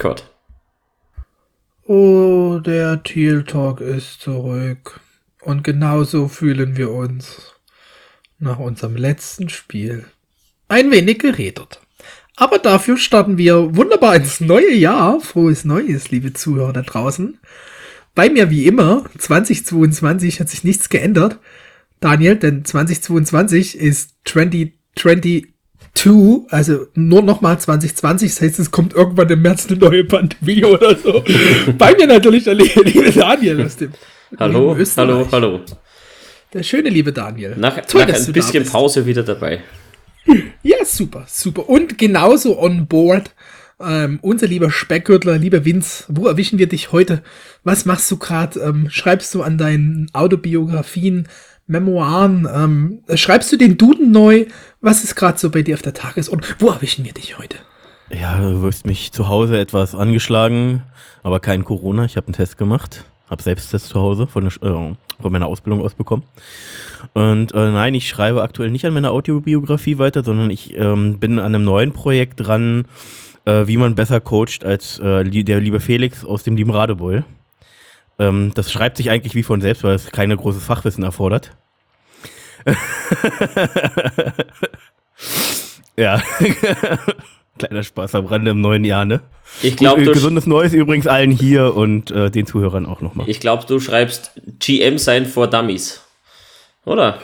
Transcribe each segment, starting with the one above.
Kurt. Oh, der Teal Talk ist zurück. Und genauso fühlen wir uns nach unserem letzten Spiel. Ein wenig geredet. Aber dafür starten wir wunderbar ins neue Jahr. Frohes Neues, liebe Zuhörer da draußen. Bei mir wie immer, 2022 hat sich nichts geändert. Daniel, denn 2022 ist 2022, also nur nochmal 2020. Das heißt, es kommt irgendwann im März eine neue Pandemie oder so. Bei mir natürlich der liebe Daniel aus dem Hallo, hallo, hallo. Der schöne liebe Daniel. Nach, Toll, nach ein bisschen Pause wieder dabei. Ja, super, super. Und genauso on board ähm, unser lieber Speckgürtler, lieber Vince, wo erwischen wir dich heute? Was machst du gerade? Ähm, schreibst du an deinen Autobiografien, Memoiren? Ähm, schreibst du den Duden neu? Was ist gerade so bei dir auf der Tagesordnung? Wo erwischen wir dich heute? Ja, du wirst mich zu Hause etwas angeschlagen, aber kein Corona. Ich habe einen Test gemacht, habe Selbsttest zu Hause von, der, äh, von meiner Ausbildung aus bekommen. Und äh, nein, ich schreibe aktuell nicht an meiner Autobiografie weiter, sondern ich ähm, bin an einem neuen Projekt dran, äh, wie man besser coacht als äh, der liebe Felix aus dem lieben Radebeul. Ähm, das schreibt sich eigentlich wie von selbst, weil es keine großes Fachwissen erfordert. ja. Kleiner Spaß am Rande im neuen Jahr, ne? Ich glaube, gesundes Neues übrigens allen hier und äh, den Zuhörern auch nochmal. Ich glaube, du schreibst GM sein for Dummies. Oder?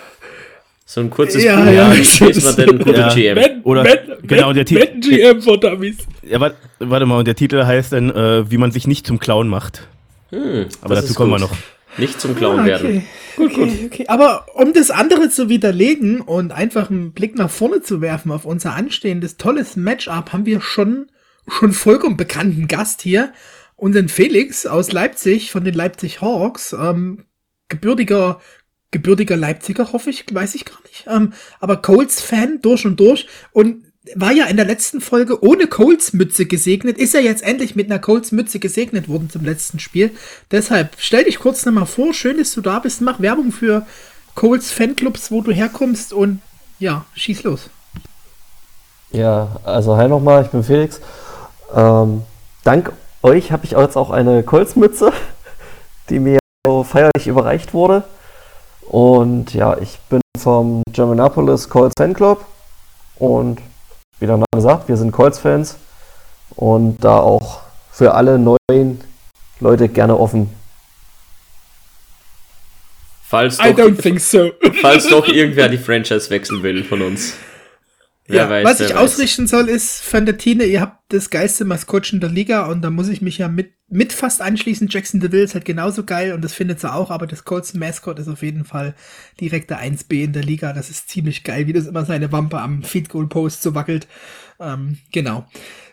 So ein kurzes ja, Buch, ja, ist man denn ein guter ja. GM? Men, Oder men, genau, der Titel. GM for Dummies. Ja, warte, warte mal, und der Titel heißt dann, äh, wie man sich nicht zum Clown macht. Hm, Aber dazu kommen gut. wir noch. Nicht zum Clown ah, okay. werden. Gut, okay, gut. Okay. Aber um das andere zu widerlegen und einfach einen Blick nach vorne zu werfen auf unser anstehendes tolles Matchup, haben wir schon, schon vollkommen bekannten Gast hier. Unseren Felix aus Leipzig von den Leipzig Hawks. Ähm, gebürtiger gebürtiger Leipziger, hoffe ich, weiß ich gar nicht. Ähm, aber Colts-Fan durch und durch und war ja in der letzten Folge ohne Colts-Mütze gesegnet, ist er jetzt endlich mit einer Colts-Mütze gesegnet worden zum letzten Spiel. Deshalb stell dich kurz nochmal vor, schön, dass du da bist, mach Werbung für Colts-Fanclubs, wo du herkommst und ja, schieß los. Ja, also hi nochmal, ich bin Felix. Ähm, dank euch habe ich jetzt auch eine Colts-Mütze, die mir feierlich überreicht wurde. Und ja, ich bin vom Germanapolis Colts Fanclub und wie der Name sagt, wir sind Colts-Fans und da auch für alle neuen Leute gerne offen. Falls doch, I don't think so. falls doch irgendwer die Franchise wechseln will von uns. Ja, weiß, was ich weiß. ausrichten soll, ist, Fantatine, ihr habt das geilste Maskottchen der Liga und da muss ich mich ja mit, mit fast anschließen. Jackson DeVille ist halt genauso geil und das findet sie auch, aber das Colts Mascot ist auf jeden Fall direkt der 1B in der Liga. Das ist ziemlich geil, wie das immer seine Wampe am Feed Goal Post so wackelt. Ähm, genau.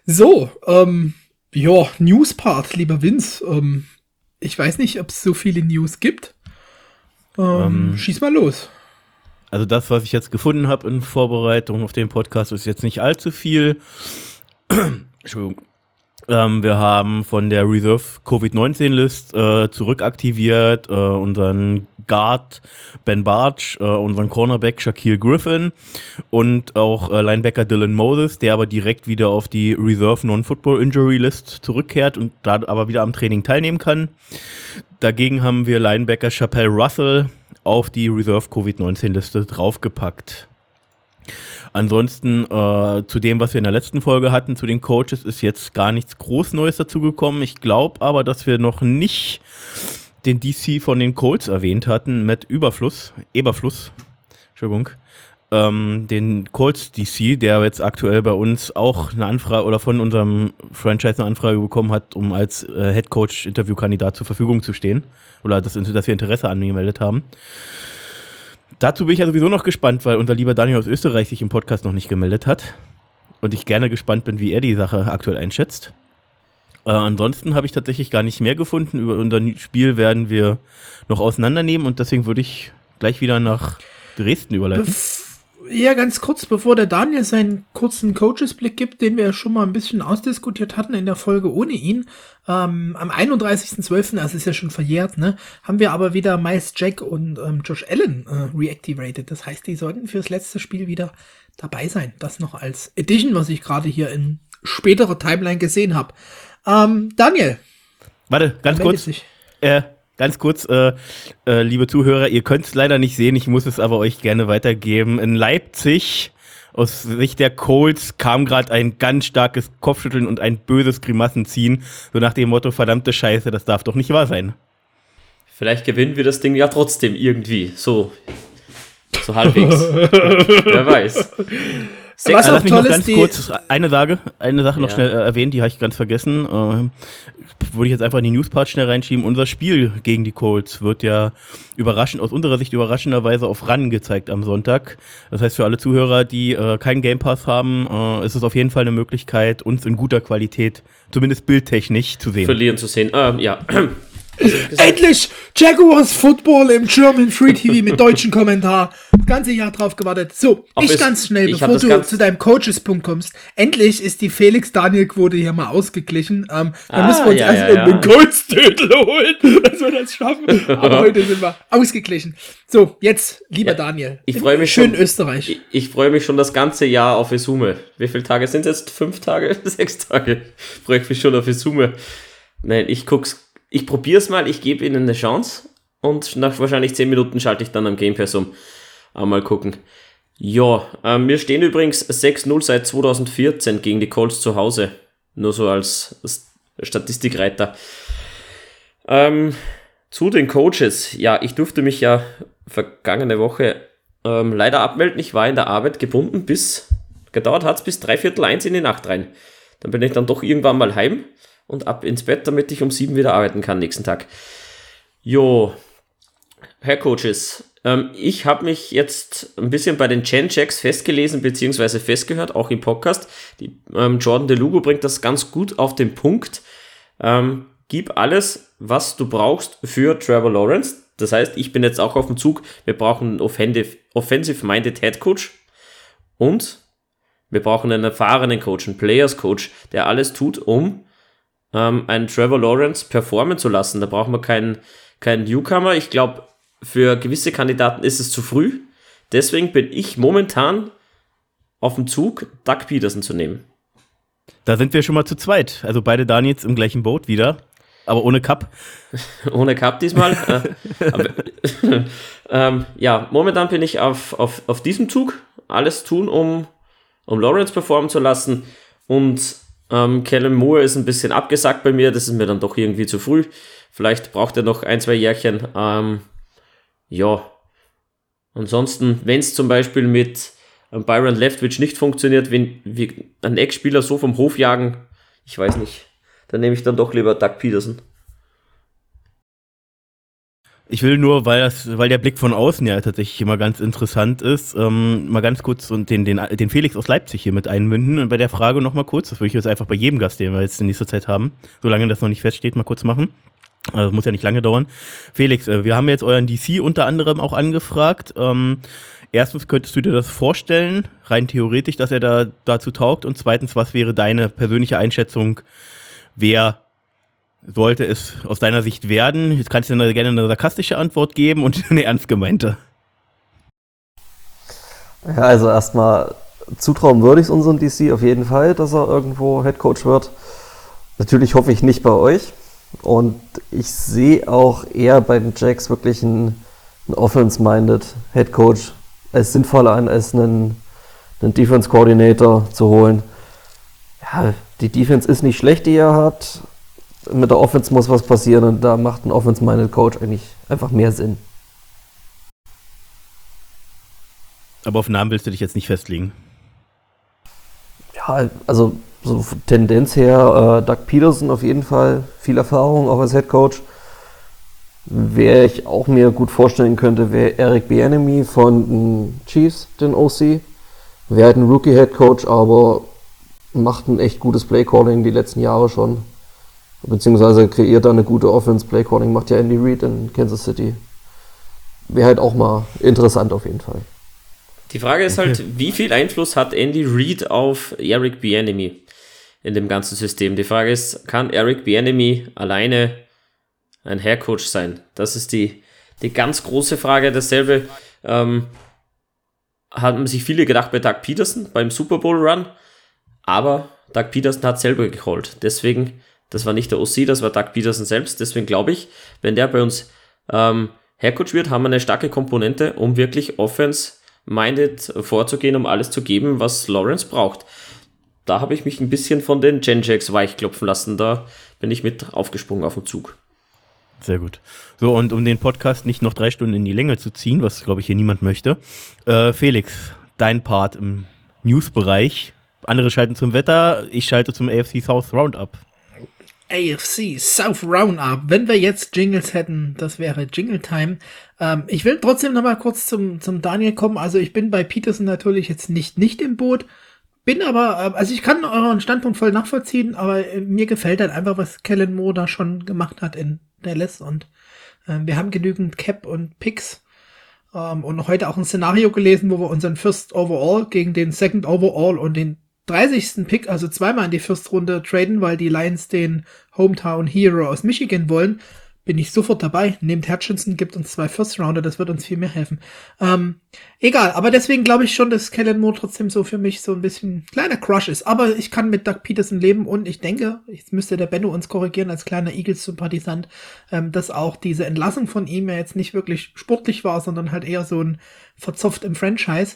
So, ähm, ja, News Part, lieber Vince. Ähm, ich weiß nicht, ob es so viele News gibt. Ähm, ähm, schieß mal los. Also das, was ich jetzt gefunden habe in Vorbereitung auf den Podcast, ist jetzt nicht allzu viel. Entschuldigung. Ähm, wir haben von der Reserve Covid-19-List äh, zurückaktiviert äh, unseren Guard Ben Barch, äh, unseren Cornerback Shaquille Griffin und auch äh, Linebacker Dylan Moses, der aber direkt wieder auf die Reserve Non-Football Injury List zurückkehrt und da aber wieder am Training teilnehmen kann. Dagegen haben wir Linebacker Chappelle Russell, auf die Reserve Covid-19-Liste draufgepackt. Ansonsten äh, zu dem, was wir in der letzten Folge hatten, zu den Coaches, ist jetzt gar nichts groß Neues dazugekommen. Ich glaube aber, dass wir noch nicht den DC von den Colts erwähnt hatten mit Überfluss, Eberfluss, Entschuldigung, ähm, den Colts DC, der jetzt aktuell bei uns auch eine Anfrage oder von unserem Franchise eine Anfrage bekommen hat, um als äh, Head Coach Interviewkandidat zur Verfügung zu stehen oder dass, dass wir Interesse angemeldet haben. Dazu bin ich ja sowieso noch gespannt, weil unser lieber Daniel aus Österreich sich im Podcast noch nicht gemeldet hat. Und ich gerne gespannt bin, wie er die Sache aktuell einschätzt. Äh, ansonsten habe ich tatsächlich gar nicht mehr gefunden. Über unser Spiel werden wir noch auseinandernehmen und deswegen würde ich gleich wieder nach Dresden überleiten. Ja, ganz kurz, bevor der Daniel seinen kurzen Coaches-Blick gibt, den wir schon mal ein bisschen ausdiskutiert hatten in der Folge ohne ihn. Ähm, am 31.12., also ist ja schon verjährt, ne, haben wir aber wieder Miles Jack und ähm, Josh Allen äh, reactivated. Das heißt, die sollten fürs letzte Spiel wieder dabei sein. Das noch als Edition, was ich gerade hier in späterer Timeline gesehen habe. Ähm, Daniel. Warte, ganz kurz. Äh, ganz kurz, äh, äh, liebe Zuhörer, ihr könnt es leider nicht sehen, ich muss es aber euch gerne weitergeben. In Leipzig, aus Sicht der Colts, kam gerade ein ganz starkes Kopfschütteln und ein böses Grimassenziehen, so nach dem Motto, verdammte Scheiße, das darf doch nicht wahr sein. Vielleicht gewinnen wir das Ding ja trotzdem irgendwie, so, so halbwegs. Wer weiß. Sechs, Was auch toll ist, kurz eine Sache, eine Sache noch ja. schnell äh, erwähnen, die habe ich ganz vergessen. Äh, würde ich jetzt einfach in die Newspart schnell reinschieben. Unser Spiel gegen die Colts wird ja überraschend, aus unserer Sicht überraschenderweise auf RAN gezeigt am Sonntag. Das heißt, für alle Zuhörer, die äh, keinen Game Pass haben, äh, ist es auf jeden Fall eine Möglichkeit, uns in guter Qualität, zumindest bildtechnisch, zu sehen. Verlieren zu sehen. Ähm, ja. Endlich Jaguars Football im German Free TV mit deutschem Kommentar. Das ganze Jahr drauf gewartet. So, Ob ich ganz schnell, bevor du zu deinem Coaches-Punkt kommst. Endlich ist die Felix-Daniel-Quote hier mal ausgeglichen. Ähm, dann ah, müssen wir uns ja, erst ja, ja. einen Colts-Titel holen, dass wir das schaffen. Aber heute sind wir ausgeglichen. So, jetzt, lieber ja, Daniel. Ich freue mich schön schon. Österreich. Ich, ich freue mich schon das ganze Jahr auf Isume. Wie viele Tage sind es jetzt? Fünf Tage? Sechs Tage? Freue ich mich schon auf Isume. Nein, ich guck's ich probiere es mal, ich gebe ihnen eine Chance und nach wahrscheinlich 10 Minuten schalte ich dann am Game Pass um. Mal gucken. Ja, ähm, wir stehen übrigens 6-0 seit 2014 gegen die Colts zu Hause. Nur so als Statistikreiter. Ähm, zu den Coaches. Ja, ich durfte mich ja vergangene Woche ähm, leider abmelden. Ich war in der Arbeit gebunden bis, gedauert hat es bis dreiviertel eins in die Nacht rein. Dann bin ich dann doch irgendwann mal heim und ab ins Bett, damit ich um sieben wieder arbeiten kann nächsten Tag. Jo, Herr Coaches, ähm, ich habe mich jetzt ein bisschen bei den Gen-Checks festgelesen bzw. festgehört, auch im Podcast. Die, ähm, Jordan DeLugo bringt das ganz gut auf den Punkt. Ähm, gib alles, was du brauchst für Trevor Lawrence. Das heißt, ich bin jetzt auch auf dem Zug. Wir brauchen einen offensive-minded Head Coach und wir brauchen einen erfahrenen Coach, einen Players Coach, der alles tut, um ähm, einen Trevor Lawrence performen zu lassen. Da braucht man keinen, keinen Newcomer. Ich glaube, für gewisse Kandidaten ist es zu früh. Deswegen bin ich momentan auf dem Zug, Doug Peterson zu nehmen. Da sind wir schon mal zu zweit. Also beide Daniels im gleichen Boot wieder. Aber ohne Cup. ohne Cup diesmal. äh, aber, ähm, ja, momentan bin ich auf, auf, auf diesem Zug. Alles tun, um, um Lawrence performen zu lassen. Und ähm, Callum Moore ist ein bisschen abgesackt bei mir, das ist mir dann doch irgendwie zu früh. Vielleicht braucht er noch ein, zwei Jährchen. Ähm, ja. Ansonsten, wenn es zum Beispiel mit ähm, Byron Leftwich nicht funktioniert, wenn wir einen Ex-Spieler so vom Hof jagen, ich weiß nicht, dann nehme ich dann doch lieber Doug Peterson. Ich will nur, weil das, weil der Blick von außen ja tatsächlich immer ganz interessant ist, ähm, mal ganz kurz und den, den, den Felix aus Leipzig hier mit einbinden und bei der Frage noch mal kurz, das würde ich jetzt einfach bei jedem Gast, den wir jetzt in nächster Zeit haben, solange das noch nicht feststeht, mal kurz machen. Also muss ja nicht lange dauern. Felix, äh, wir haben jetzt euren DC unter anderem auch angefragt. Ähm, erstens könntest du dir das vorstellen, rein theoretisch, dass er da dazu taugt und zweitens, was wäre deine persönliche Einschätzung, wer sollte es aus deiner Sicht werden? Jetzt kannst du gerne eine sarkastische Antwort geben und eine ernst gemeinte. Ja, also erstmal zutrauen würde ich es unserem DC auf jeden Fall, dass er irgendwo Head Coach wird. Natürlich hoffe ich nicht bei euch. Und ich sehe auch eher bei den Jacks wirklich einen, einen Offense-minded Head Coach als sinnvoller an, als einen, einen Defense Coordinator zu holen. Ja, die Defense ist nicht schlecht, die er hat mit der Offense muss was passieren und da macht ein Offense-minded Coach eigentlich einfach mehr Sinn. Aber auf Namen willst du dich jetzt nicht festlegen? Ja, also so Tendenz her, äh, Doug Peterson auf jeden Fall, viel Erfahrung auch als Head Coach. Wer ich auch mir gut vorstellen könnte, wäre Eric Bienemy von den Chiefs, den OC. Wäre halt ein Rookie-Head Coach, aber macht ein echt gutes Play-Calling die letzten Jahre schon. Beziehungsweise kreiert da eine gute Offense. Play Calling macht ja Andy Reid in Kansas City. Wäre halt auch mal interessant auf jeden Fall. Die Frage ist halt, wie viel Einfluss hat Andy Reid auf Eric Bienemy in dem ganzen System? Die Frage ist, kann Eric Bienemy alleine ein Haircoach sein? Das ist die, die ganz große Frage. Dasselbe ähm, haben sich viele gedacht bei Doug Peterson beim Super Bowl Run, aber Doug Peterson hat selber geholt. Deswegen Das war nicht der OC, das war Doug Peterson selbst. Deswegen glaube ich, wenn der bei uns ähm, Headcoach wird, haben wir eine starke Komponente, um wirklich offense-minded vorzugehen, um alles zu geben, was Lawrence braucht. Da habe ich mich ein bisschen von den Genjacks weichklopfen lassen. Da bin ich mit aufgesprungen auf den Zug. Sehr gut. So, und um den Podcast nicht noch drei Stunden in die Länge zu ziehen, was glaube ich hier niemand möchte, äh, Felix, dein Part im News-Bereich. Andere schalten zum Wetter, ich schalte zum AFC South Roundup. AFC South Roundup. Wenn wir jetzt Jingles hätten, das wäre Jingle Time. Ähm, ich will trotzdem noch mal kurz zum, zum Daniel kommen. Also ich bin bei Peterson natürlich jetzt nicht, nicht im Boot. Bin aber, äh, also ich kann euren Standpunkt voll nachvollziehen, aber äh, mir gefällt halt einfach, was Kellen Moore da schon gemacht hat in Dallas und äh, wir haben genügend Cap und Picks ähm, und heute auch ein Szenario gelesen, wo wir unseren First Overall gegen den Second Overall und den 30. Pick, also zweimal in die First Runde traden, weil die Lions den Hometown Hero aus Michigan wollen, bin ich sofort dabei. Nehmt Hutchinson, gibt uns zwei First Rounder, das wird uns viel mehr helfen. Ähm, egal, aber deswegen glaube ich schon, dass Kellen Moore trotzdem so für mich so ein bisschen kleiner Crush ist. Aber ich kann mit Doug Peterson leben und ich denke, jetzt müsste der Benno uns korrigieren als kleiner Eagles-Sympathisant, ähm, dass auch diese Entlassung von ihm ja jetzt nicht wirklich sportlich war, sondern halt eher so ein verzopft im Franchise.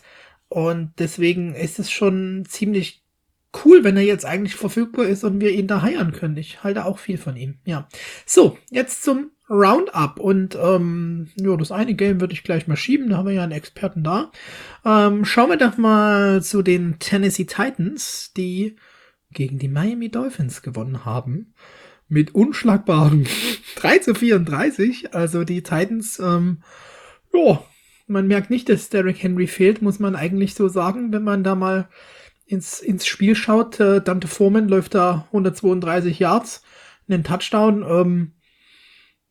Und deswegen ist es schon ziemlich cool, wenn er jetzt eigentlich verfügbar ist und wir ihn da heiern können. Ich halte auch viel von ihm. Ja. So, jetzt zum Roundup. Und ähm, ja, das eine Game würde ich gleich mal schieben. Da haben wir ja einen Experten da. Ähm, schauen wir doch mal zu den Tennessee Titans, die gegen die Miami Dolphins gewonnen haben. Mit unschlagbaren 3 zu 34. Also die Titans, ähm, ja, man merkt nicht, dass Derrick Henry fehlt, muss man eigentlich so sagen, wenn man da mal ins, ins Spiel schaut, äh, Dante Foreman läuft da 132 Yards, einen Touchdown. Ähm,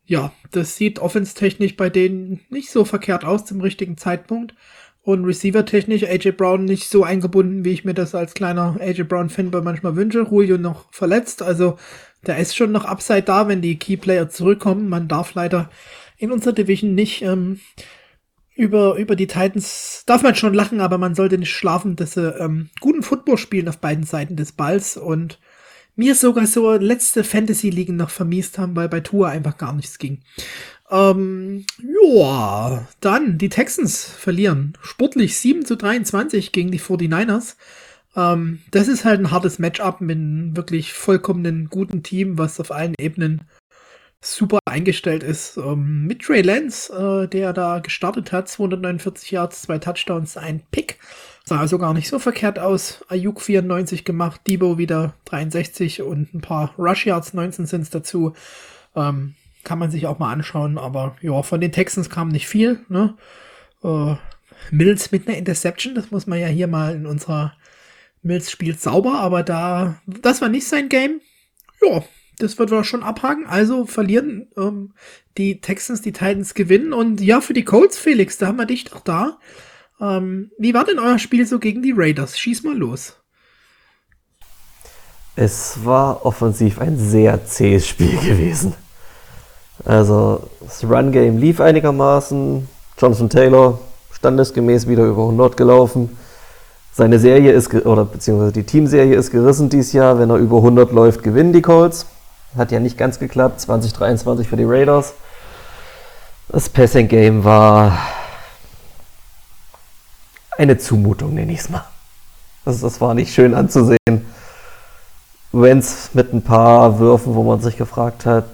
ja, das sieht offenstechnisch bei denen nicht so verkehrt aus zum richtigen Zeitpunkt. Und receiver-technisch AJ Brown nicht so eingebunden, wie ich mir das als kleiner AJ Brown-Fanboy manchmal wünsche. Julio noch verletzt, also da ist schon noch Upside da, wenn die Keyplayer zurückkommen. Man darf leider in unserer Division nicht ähm, über, über die Titans darf man schon lachen, aber man sollte nicht schlafen, dass sie ähm, guten Football spielen auf beiden Seiten des Balls und mir sogar so letzte Fantasy-Ligen noch vermiest haben, weil bei Tour einfach gar nichts ging. Ähm, ja, dann die Texans verlieren sportlich 7 zu 23 gegen die 49ers. Ähm, das ist halt ein hartes Matchup mit einem wirklich vollkommenen guten Team, was auf allen Ebenen super eingestellt ist. Ähm, mit Trey Lance, äh, der da gestartet hat, 249 Yards, zwei Touchdowns, ein Pick. Sah also gar nicht so verkehrt aus. Ayuk 94 gemacht, Debo wieder 63 und ein paar Rush Yards, 19 sind dazu. Ähm, kann man sich auch mal anschauen, aber ja, von den Texans kam nicht viel. Ne? Äh, Mills mit einer Interception, das muss man ja hier mal in unserer Mills spielt sauber, aber da, das war nicht sein Game. Ja, das wird wir schon abhaken. Also verlieren ähm, die Texans, die Titans gewinnen. Und ja, für die Colts, Felix, da haben wir dich doch da. Ähm, wie war denn euer Spiel so gegen die Raiders? Schieß mal los. Es war offensiv ein sehr zähes Spiel gewesen. Also das Run-Game lief einigermaßen. Jonathan Taylor standesgemäß wieder über 100 gelaufen. Seine Serie ist, oder beziehungsweise die Teamserie ist gerissen dieses Jahr. Wenn er über 100 läuft, gewinnen die Colts. Hat ja nicht ganz geklappt. 2023 für die Raiders. Das Passing Game war eine Zumutung, nenne ich es mal. Das, das war nicht schön anzusehen. Wenz mit ein paar Würfen, wo man sich gefragt hat,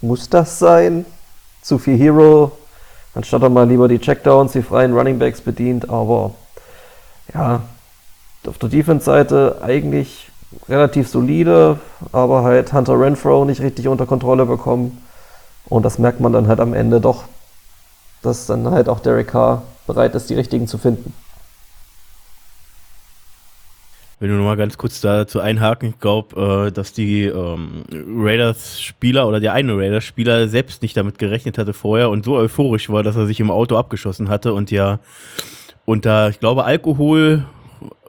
muss das sein? Zu viel Hero, anstatt er mal lieber die Checkdowns, die freien Runningbacks bedient, aber ja, auf der Defense-Seite eigentlich relativ solide, aber halt Hunter Renfro nicht richtig unter Kontrolle bekommen. Und das merkt man dann halt am Ende doch, dass dann halt auch Derek Carr bereit ist, die richtigen zu finden. Wenn du nochmal ganz kurz dazu einhaken, ich glaube, äh, dass die ähm, Raiders-Spieler oder der eine Raiders-Spieler selbst nicht damit gerechnet hatte vorher und so euphorisch war, dass er sich im Auto abgeschossen hatte und ja unter, ich glaube, Alkohol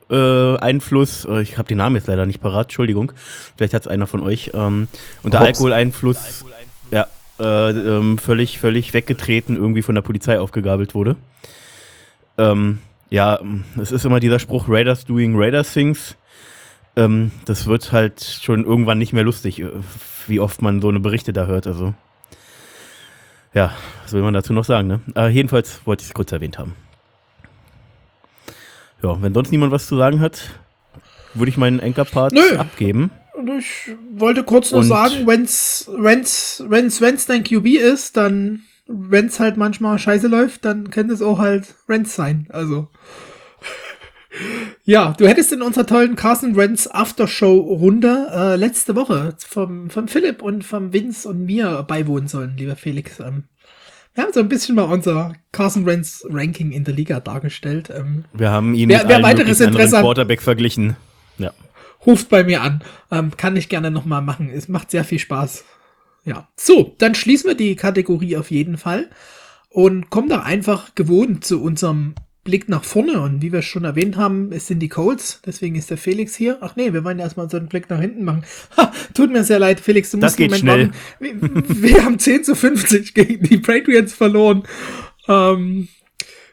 äh, Einfluss, äh, ich habe den Namen jetzt leider nicht parat, Entschuldigung, vielleicht hat es einer von euch, ähm, unter Hops. Alkoholeinfluss, ja, äh, ähm, völlig, völlig weggetreten, irgendwie von der Polizei aufgegabelt wurde. Ähm, ja, es ist immer dieser Spruch, Raiders doing Raiders things. ähm, das wird halt schon irgendwann nicht mehr lustig, äh, wie oft man so eine Berichte da hört. Also, ja, was will man dazu noch sagen, ne? Aber jedenfalls wollte ich es kurz erwähnt haben. Ja, wenn sonst niemand was zu sagen hat, würde ich meinen Anchor-Part abgeben. Ich wollte kurz nur sagen, wenn's, wenn's, wenn's, wenn's dein QB ist, dann, wenn's halt manchmal scheiße läuft, dann könnte es auch halt Rents sein. Also. Ja, du hättest in unserer tollen Carson Rents Aftershow-Runde äh, letzte Woche vom, vom Philipp und vom Vince und mir beiwohnen sollen, lieber Felix. Ähm, wir haben so ein bisschen mal unser Carson Rents Ranking in der Liga dargestellt. Ähm, wir haben ihn wer, mit wer weiteres Interesse Quarterback verglichen. Ja. Ruft bei mir an. Ähm, kann ich gerne nochmal machen. Es macht sehr viel Spaß. Ja. So, dann schließen wir die Kategorie auf jeden Fall und kommen da einfach gewohnt zu unserem Blick nach vorne und wie wir schon erwähnt haben, es sind die Colts, deswegen ist der Felix hier. Ach nee, wir wollen erstmal so einen Blick nach hinten machen. Ha, tut mir sehr leid, Felix, du musst das geht schnell. Wir, wir, haben 10 zu 50 gegen die Patriots verloren. Ähm,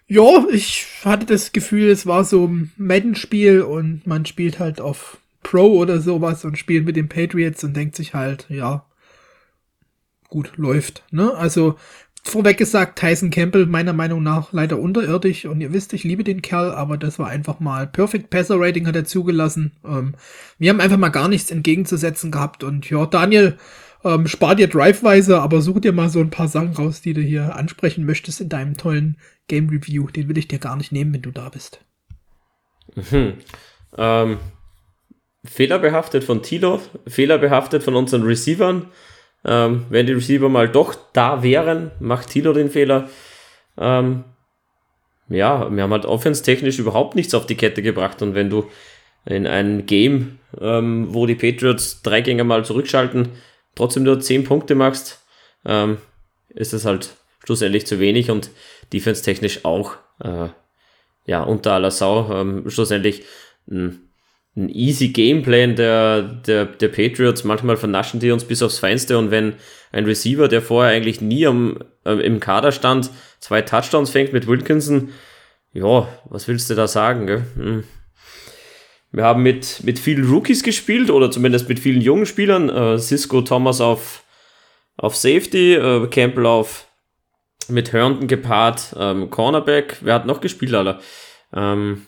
ja, ich hatte das Gefühl, es war so ein Madden-Spiel und man spielt halt auf Pro oder sowas und spielt mit den Patriots und denkt sich halt, ja, gut, läuft. Ne? Also vorweg gesagt, Tyson Campbell meiner Meinung nach leider unterirdisch und ihr wisst, ich liebe den Kerl, aber das war einfach mal Perfect Passer Rating hat er zugelassen. Ähm, wir haben einfach mal gar nichts entgegenzusetzen gehabt und ja, Daniel, ähm, spar dir Driveweise, aber such dir mal so ein paar Sachen raus, die du hier ansprechen möchtest in deinem tollen Game Review. Den will ich dir gar nicht nehmen, wenn du da bist. Mhm. Ähm, fehlerbehaftet von Tilo, fehlerbehaftet von unseren Receivern. Ähm, wenn die Receiver mal doch da wären, macht Tilo den Fehler. Ähm, ja, wir haben halt offense-technisch überhaupt nichts auf die Kette gebracht. Und wenn du in einem Game, ähm, wo die Patriots drei Gänge mal zurückschalten, trotzdem nur 10 Punkte machst, ähm, ist es halt schlussendlich zu wenig und defense-technisch auch äh, ja, unter aller Sau. Ähm, schlussendlich ein ein easy Gameplan der, der, der Patriots. Manchmal vernaschen die uns bis aufs Feinste und wenn ein Receiver, der vorher eigentlich nie am, äh, im Kader stand, zwei Touchdowns fängt mit Wilkinson, ja, was willst du da sagen? Gell? Hm. Wir haben mit, mit vielen Rookies gespielt oder zumindest mit vielen jungen Spielern. Äh, Cisco Thomas auf, auf Safety, äh, Campbell auf mit Herndon gepaart, ähm, Cornerback. Wer hat noch gespielt, Alter? Ähm,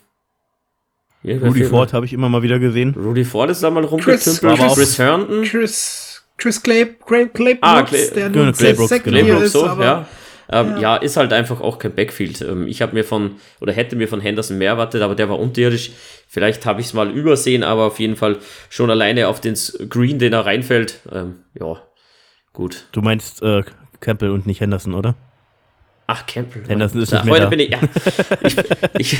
ja, Rudy Ford habe ich immer mal wieder gesehen. Rudy Ford ist da mal rumgetümpelt. Chris, Chris Herndon. Chris, Chris Clay, Clay, Clay ah, Clay, der genau, Claybrooks, Claybrooks, ist, so, ja. Ähm, ja. ja. ist halt einfach auch kein Backfield. Ähm, ich habe mir von, oder hätte mir von Henderson mehr erwartet, aber der war unterirdisch. Vielleicht habe ich es mal übersehen, aber auf jeden Fall schon alleine auf den Screen, den er reinfällt. Ähm, ja, gut. Du meinst äh, Campbell und nicht Henderson, oder? Ach, Campbell. Henderson ist nicht mehr heute da. bin ich, ja. ich, ich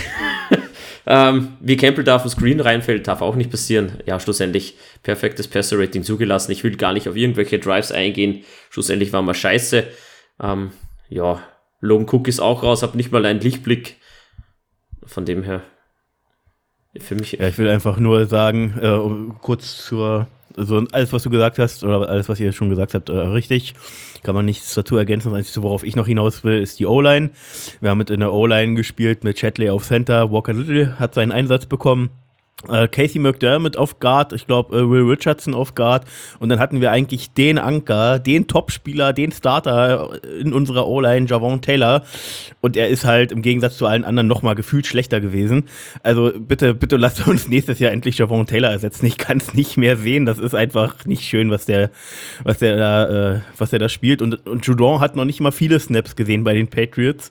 ähm, wie Campbell da auf den Screen reinfällt, darf auch nicht passieren. Ja, schlussendlich perfektes Passer-Rating zugelassen. Ich will gar nicht auf irgendwelche Drives eingehen. Schlussendlich war mal scheiße. Ähm, ja, Logan Cook ist auch raus, hab nicht mal einen Lichtblick. Von dem her, für mich. Ja, ich will einfach nur sagen, äh, kurz zur also alles, was du gesagt hast, oder alles, was ihr schon gesagt habt, äh, richtig. Kann man nichts dazu ergänzen. Das Einzige, worauf ich noch hinaus will, ist die O-Line. Wir haben mit in der O-Line gespielt mit Chatley auf Center. Walker Little hat seinen Einsatz bekommen. Äh, Casey McDermott auf Guard, ich glaube äh, Will Richardson auf Guard und dann hatten wir eigentlich den Anker, den Topspieler, den Starter in unserer O-Line, Javon Taylor und er ist halt im Gegensatz zu allen anderen nochmal gefühlt schlechter gewesen. Also bitte, bitte lasst uns nächstes Jahr endlich Javon Taylor ersetzen. Ich kann es nicht mehr sehen. Das ist einfach nicht schön, was der, was der da, äh, was der da spielt. Und, und Judon hat noch nicht mal viele Snaps gesehen bei den Patriots.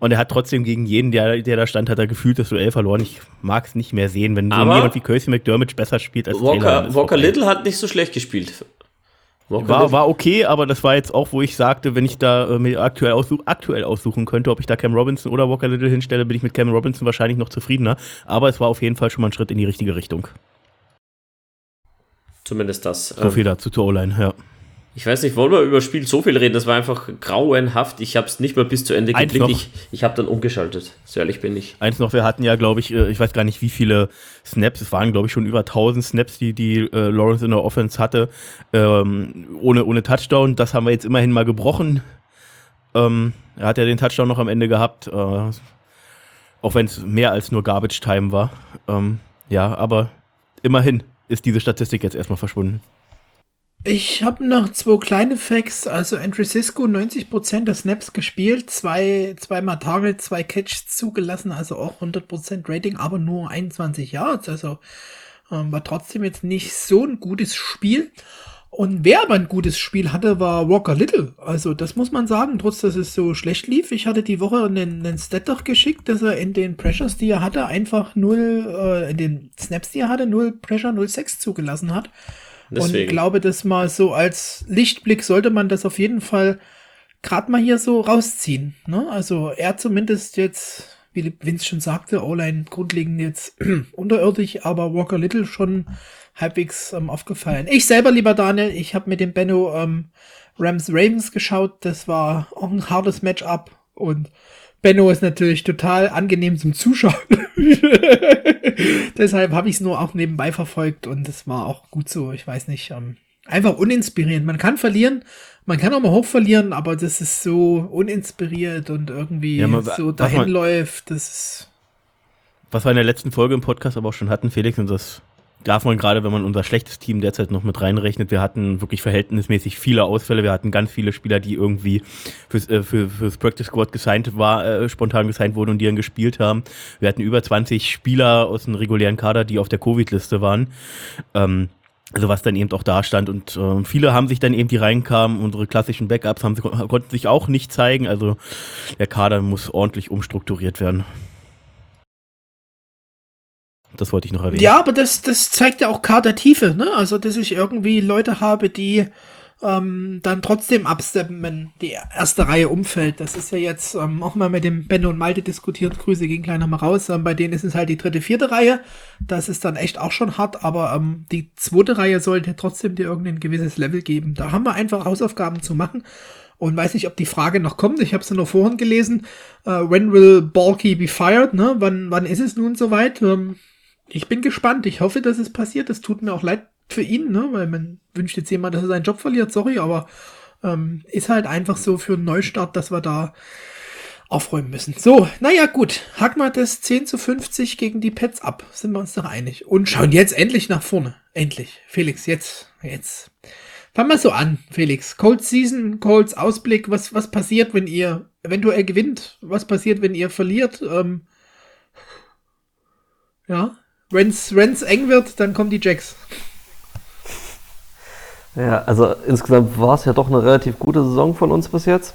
Und er hat trotzdem gegen jeden, der, der da stand, hat er gefühlt das Duell verloren. Ich mag es nicht mehr sehen, wenn so jemand wie Casey McDermott besser spielt als Walker, Taylor. Walker Little hat nicht so schlecht gespielt. War, war okay, aber das war jetzt auch, wo ich sagte, wenn ich da äh, mir aktuell, aussuch, aktuell aussuchen könnte, ob ich da Cam Robinson oder Walker Little hinstelle, bin ich mit Cam Robinson wahrscheinlich noch zufriedener. Aber es war auf jeden Fall schon mal ein Schritt in die richtige Richtung. Zumindest das. So viel ähm, dazu zur O-Line, ja. Ich weiß nicht, wollen wir über das Spiel so viel reden? Das war einfach grauenhaft. Ich habe es nicht mal bis zu Ende geblickt. Ich, ich habe dann umgeschaltet. So ehrlich bin ich. Eins noch, wir hatten ja, glaube ich, äh, ich weiß gar nicht, wie viele Snaps. Es waren, glaube ich, schon über 1000 Snaps, die, die äh, Lawrence in der Offense hatte. Ähm, ohne, ohne Touchdown. Das haben wir jetzt immerhin mal gebrochen. Ähm, er hat ja den Touchdown noch am Ende gehabt. Äh, auch wenn es mehr als nur Garbage Time war. Ähm, ja, aber immerhin. ist diese Statistik jetzt erstmal verschwunden? Ich habe noch zwei kleine Facts. Also Andrew Sisko 90% der Snaps gespielt, zwei, zweimal Target, zwei Catches zugelassen, also auch 100% Rating, aber nur 21 Yards. Also ähm, war trotzdem jetzt nicht so ein gutes Spiel. Und wer aber ein gutes Spiel hatte, war Walker Little. Also das muss man sagen, trotz dass es so schlecht lief. Ich hatte die Woche einen, einen Stat doch geschickt, dass er in den Pressures, die er hatte, einfach null, äh, in den Snaps, die er hatte, null Pressure, null Sex zugelassen hat. Deswegen. Und glaube, das mal so als Lichtblick sollte man das auf jeden Fall gerade mal hier so rausziehen. Ne? Also er zumindest jetzt, wie Vince schon sagte, O-Line grundlegend jetzt unterirdisch, aber Walker Little schon halbwegs ähm, aufgefallen. Ich selber, lieber Daniel, ich habe mit dem Benno ähm, Rams Ravens geschaut. Das war auch ein hartes Matchup und Benno ist natürlich total angenehm zum Zuschauen. Deshalb habe ich es nur auch nebenbei verfolgt und es war auch gut so. Ich weiß nicht, ähm, einfach uninspirierend. Man kann verlieren, man kann auch mal hoch verlieren, aber das ist so uninspiriert und irgendwie ja, man, so dahin läuft. Das ist. Was wir in der letzten Folge im Podcast aber auch schon hatten, Felix, und das darf man gerade, wenn man unser schlechtes Team derzeit noch mit reinrechnet, wir hatten wirklich verhältnismäßig viele Ausfälle. Wir hatten ganz viele Spieler, die irgendwie fürs, äh, für, fürs Practice Squad gesigned war, äh, spontan gesigned wurden und die dann gespielt haben. Wir hatten über 20 Spieler aus dem regulären Kader, die auf der Covid-Liste waren. Ähm, also was dann eben auch da stand und äh, viele haben sich dann eben die reinkamen, unsere klassischen Backups haben, konnten sich auch nicht zeigen, also der Kader muss ordentlich umstrukturiert werden. Das wollte ich noch erwähnen. Ja, aber das, das zeigt ja auch Kadertiefe, ne? Also, dass ich irgendwie Leute habe, die ähm, dann trotzdem absteppen, wenn die erste Reihe umfällt. Das ist ja jetzt ähm, auch mal mit dem Benno und Malte diskutiert. Grüße gehen gleich nochmal raus. Ähm, bei denen ist es halt die dritte, vierte Reihe. Das ist dann echt auch schon hart, aber ähm, die zweite Reihe sollte trotzdem dir irgendein gewisses Level geben. Da haben wir einfach Hausaufgaben zu machen. Und weiß nicht, ob die Frage noch kommt. Ich habe sie nur vorhin gelesen. Uh, when will Balky be fired? Ne? Wann, wann ist es nun soweit? Ähm, ich bin gespannt. Ich hoffe, dass es passiert. Es tut mir auch leid für ihn, ne? weil man wünscht jetzt jemand, dass er seinen Job verliert. Sorry, aber ähm, ist halt einfach so für einen Neustart, dass wir da aufräumen müssen. So, naja, gut. Hack mal das 10 zu 50 gegen die Pets ab. Sind wir uns doch einig. Und schauen jetzt endlich nach vorne. Endlich. Felix, jetzt, jetzt. Fangen wir so an, Felix. Colts Season, Colts Ausblick. Was, was passiert, wenn ihr eventuell gewinnt? Was passiert, wenn ihr verliert? Ähm, ja, wenn es eng wird, dann kommen die Jacks. Ja, also insgesamt war es ja doch eine relativ gute Saison von uns bis jetzt.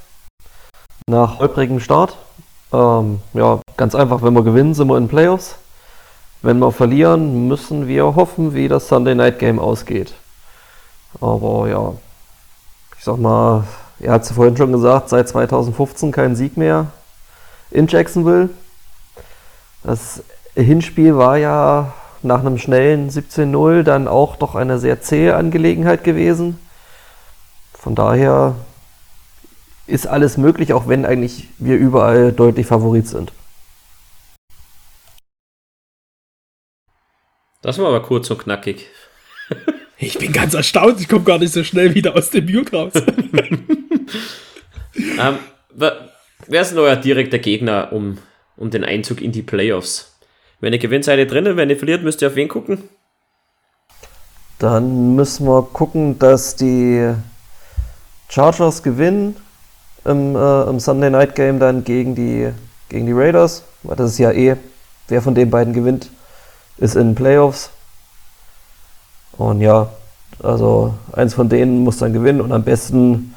Nach holprigem Start. Ähm, ja, ganz einfach, wenn wir gewinnen, sind wir in Playoffs. Wenn wir verlieren, müssen wir hoffen, wie das Sunday Night Game ausgeht. Aber ja, ich sag mal, er hat es vorhin schon gesagt, seit 2015 kein Sieg mehr in Jacksonville. Das Hinspiel war ja nach einem schnellen 17-0 dann auch doch eine sehr zähe Angelegenheit gewesen. Von daher ist alles möglich, auch wenn eigentlich wir überall deutlich Favorit sind. Das war aber kurz und knackig. Ich bin ganz erstaunt, ich komme gar nicht so schnell wieder aus dem Mute raus. ähm, wer ist denn euer direkter Gegner um, um den Einzug in die Playoffs? Wenn ihr gewinnt, seid ihr drinnen. Wenn ihr verliert, müsst ihr auf wen gucken? Dann müssen wir gucken, dass die Chargers gewinnen im, äh, im Sunday Night Game dann gegen die, gegen die Raiders. Weil das ist ja eh, wer von den beiden gewinnt, ist in den Playoffs. Und ja, also eins von denen muss dann gewinnen und am besten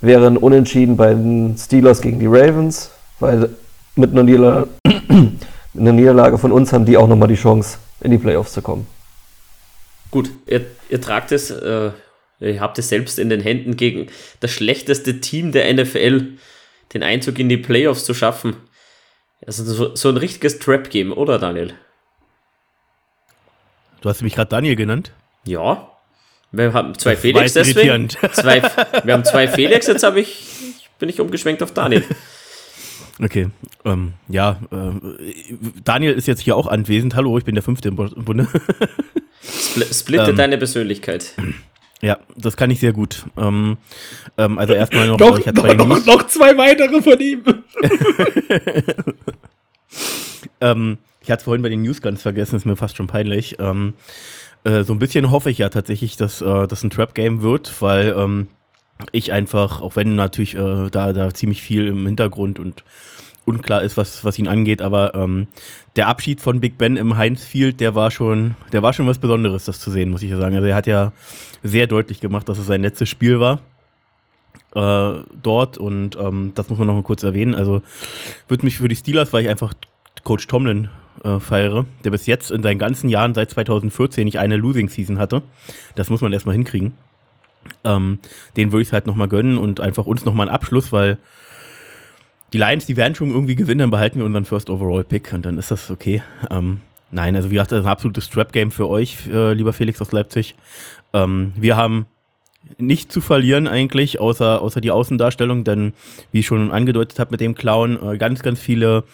wären Unentschieden bei den Steelers gegen die Ravens, weil mit einer Niederlage in der Niederlage von uns haben die auch nochmal die Chance, in die Playoffs zu kommen. Gut, ihr, ihr tragt es, äh, ihr habt es selbst in den Händen gegen das schlechteste Team der NFL den Einzug in die Playoffs zu schaffen. Also so, so ein richtiges Trap-Game, oder Daniel? Du hast mich gerade Daniel genannt? Ja. Wir haben zwei das Felix deswegen. Zwei, wir haben zwei Felix, jetzt ich, bin ich umgeschwenkt auf Daniel. Okay, ähm, ja, äh, Daniel ist jetzt hier auch anwesend. Hallo, ich bin der Fünfte im Bunde. Spl splitte ähm, deine Persönlichkeit. Ja, das kann ich sehr gut. Ähm, ähm, also erstmal noch, noch, ich noch, noch, noch, zwei weitere von ihm. ähm, ich hatte es vorhin bei den News ganz vergessen, ist mir fast schon peinlich. Ähm, Äh, so ein bisschen hoffe ich ja tatsächlich, dass äh, das ein Trap-Game wird, weil ähm, ich einfach, auch wenn natürlich äh, da, da ziemlich viel im Hintergrund und unklar ist, was, was ihn angeht, aber ähm, der Abschied von Big Ben im Heinz Field, der war schon, der war schon was Besonderes, das zu sehen, muss ich ja sagen. Also er hat ja sehr deutlich gemacht, dass es sein letztes Spiel war äh, dort und ähm, das muss man noch mal kurz erwähnen. Also würde mich für die Steelers, weil ich einfach Coach Tomlin äh, feiere, der bis jetzt in seinen ganzen Jahren seit 2014 nicht eine Losing Season hatte. Das muss man erstmal hinkriegen. Ähm, den würde ich halt nochmal gönnen und einfach uns nochmal einen Abschluss, weil die Lions, die werden schon irgendwie gewinnen, dann behalten wir unseren First Overall Pick und dann ist das okay. Ähm, nein, also wie gesagt, das ist ein absolutes Trap-Game für euch, äh, lieber Felix aus Leipzig. Ähm, wir haben nicht zu verlieren eigentlich, außer, außer die Außendarstellung, denn wie ich schon angedeutet habe mit dem Clown, äh, ganz, ganz viele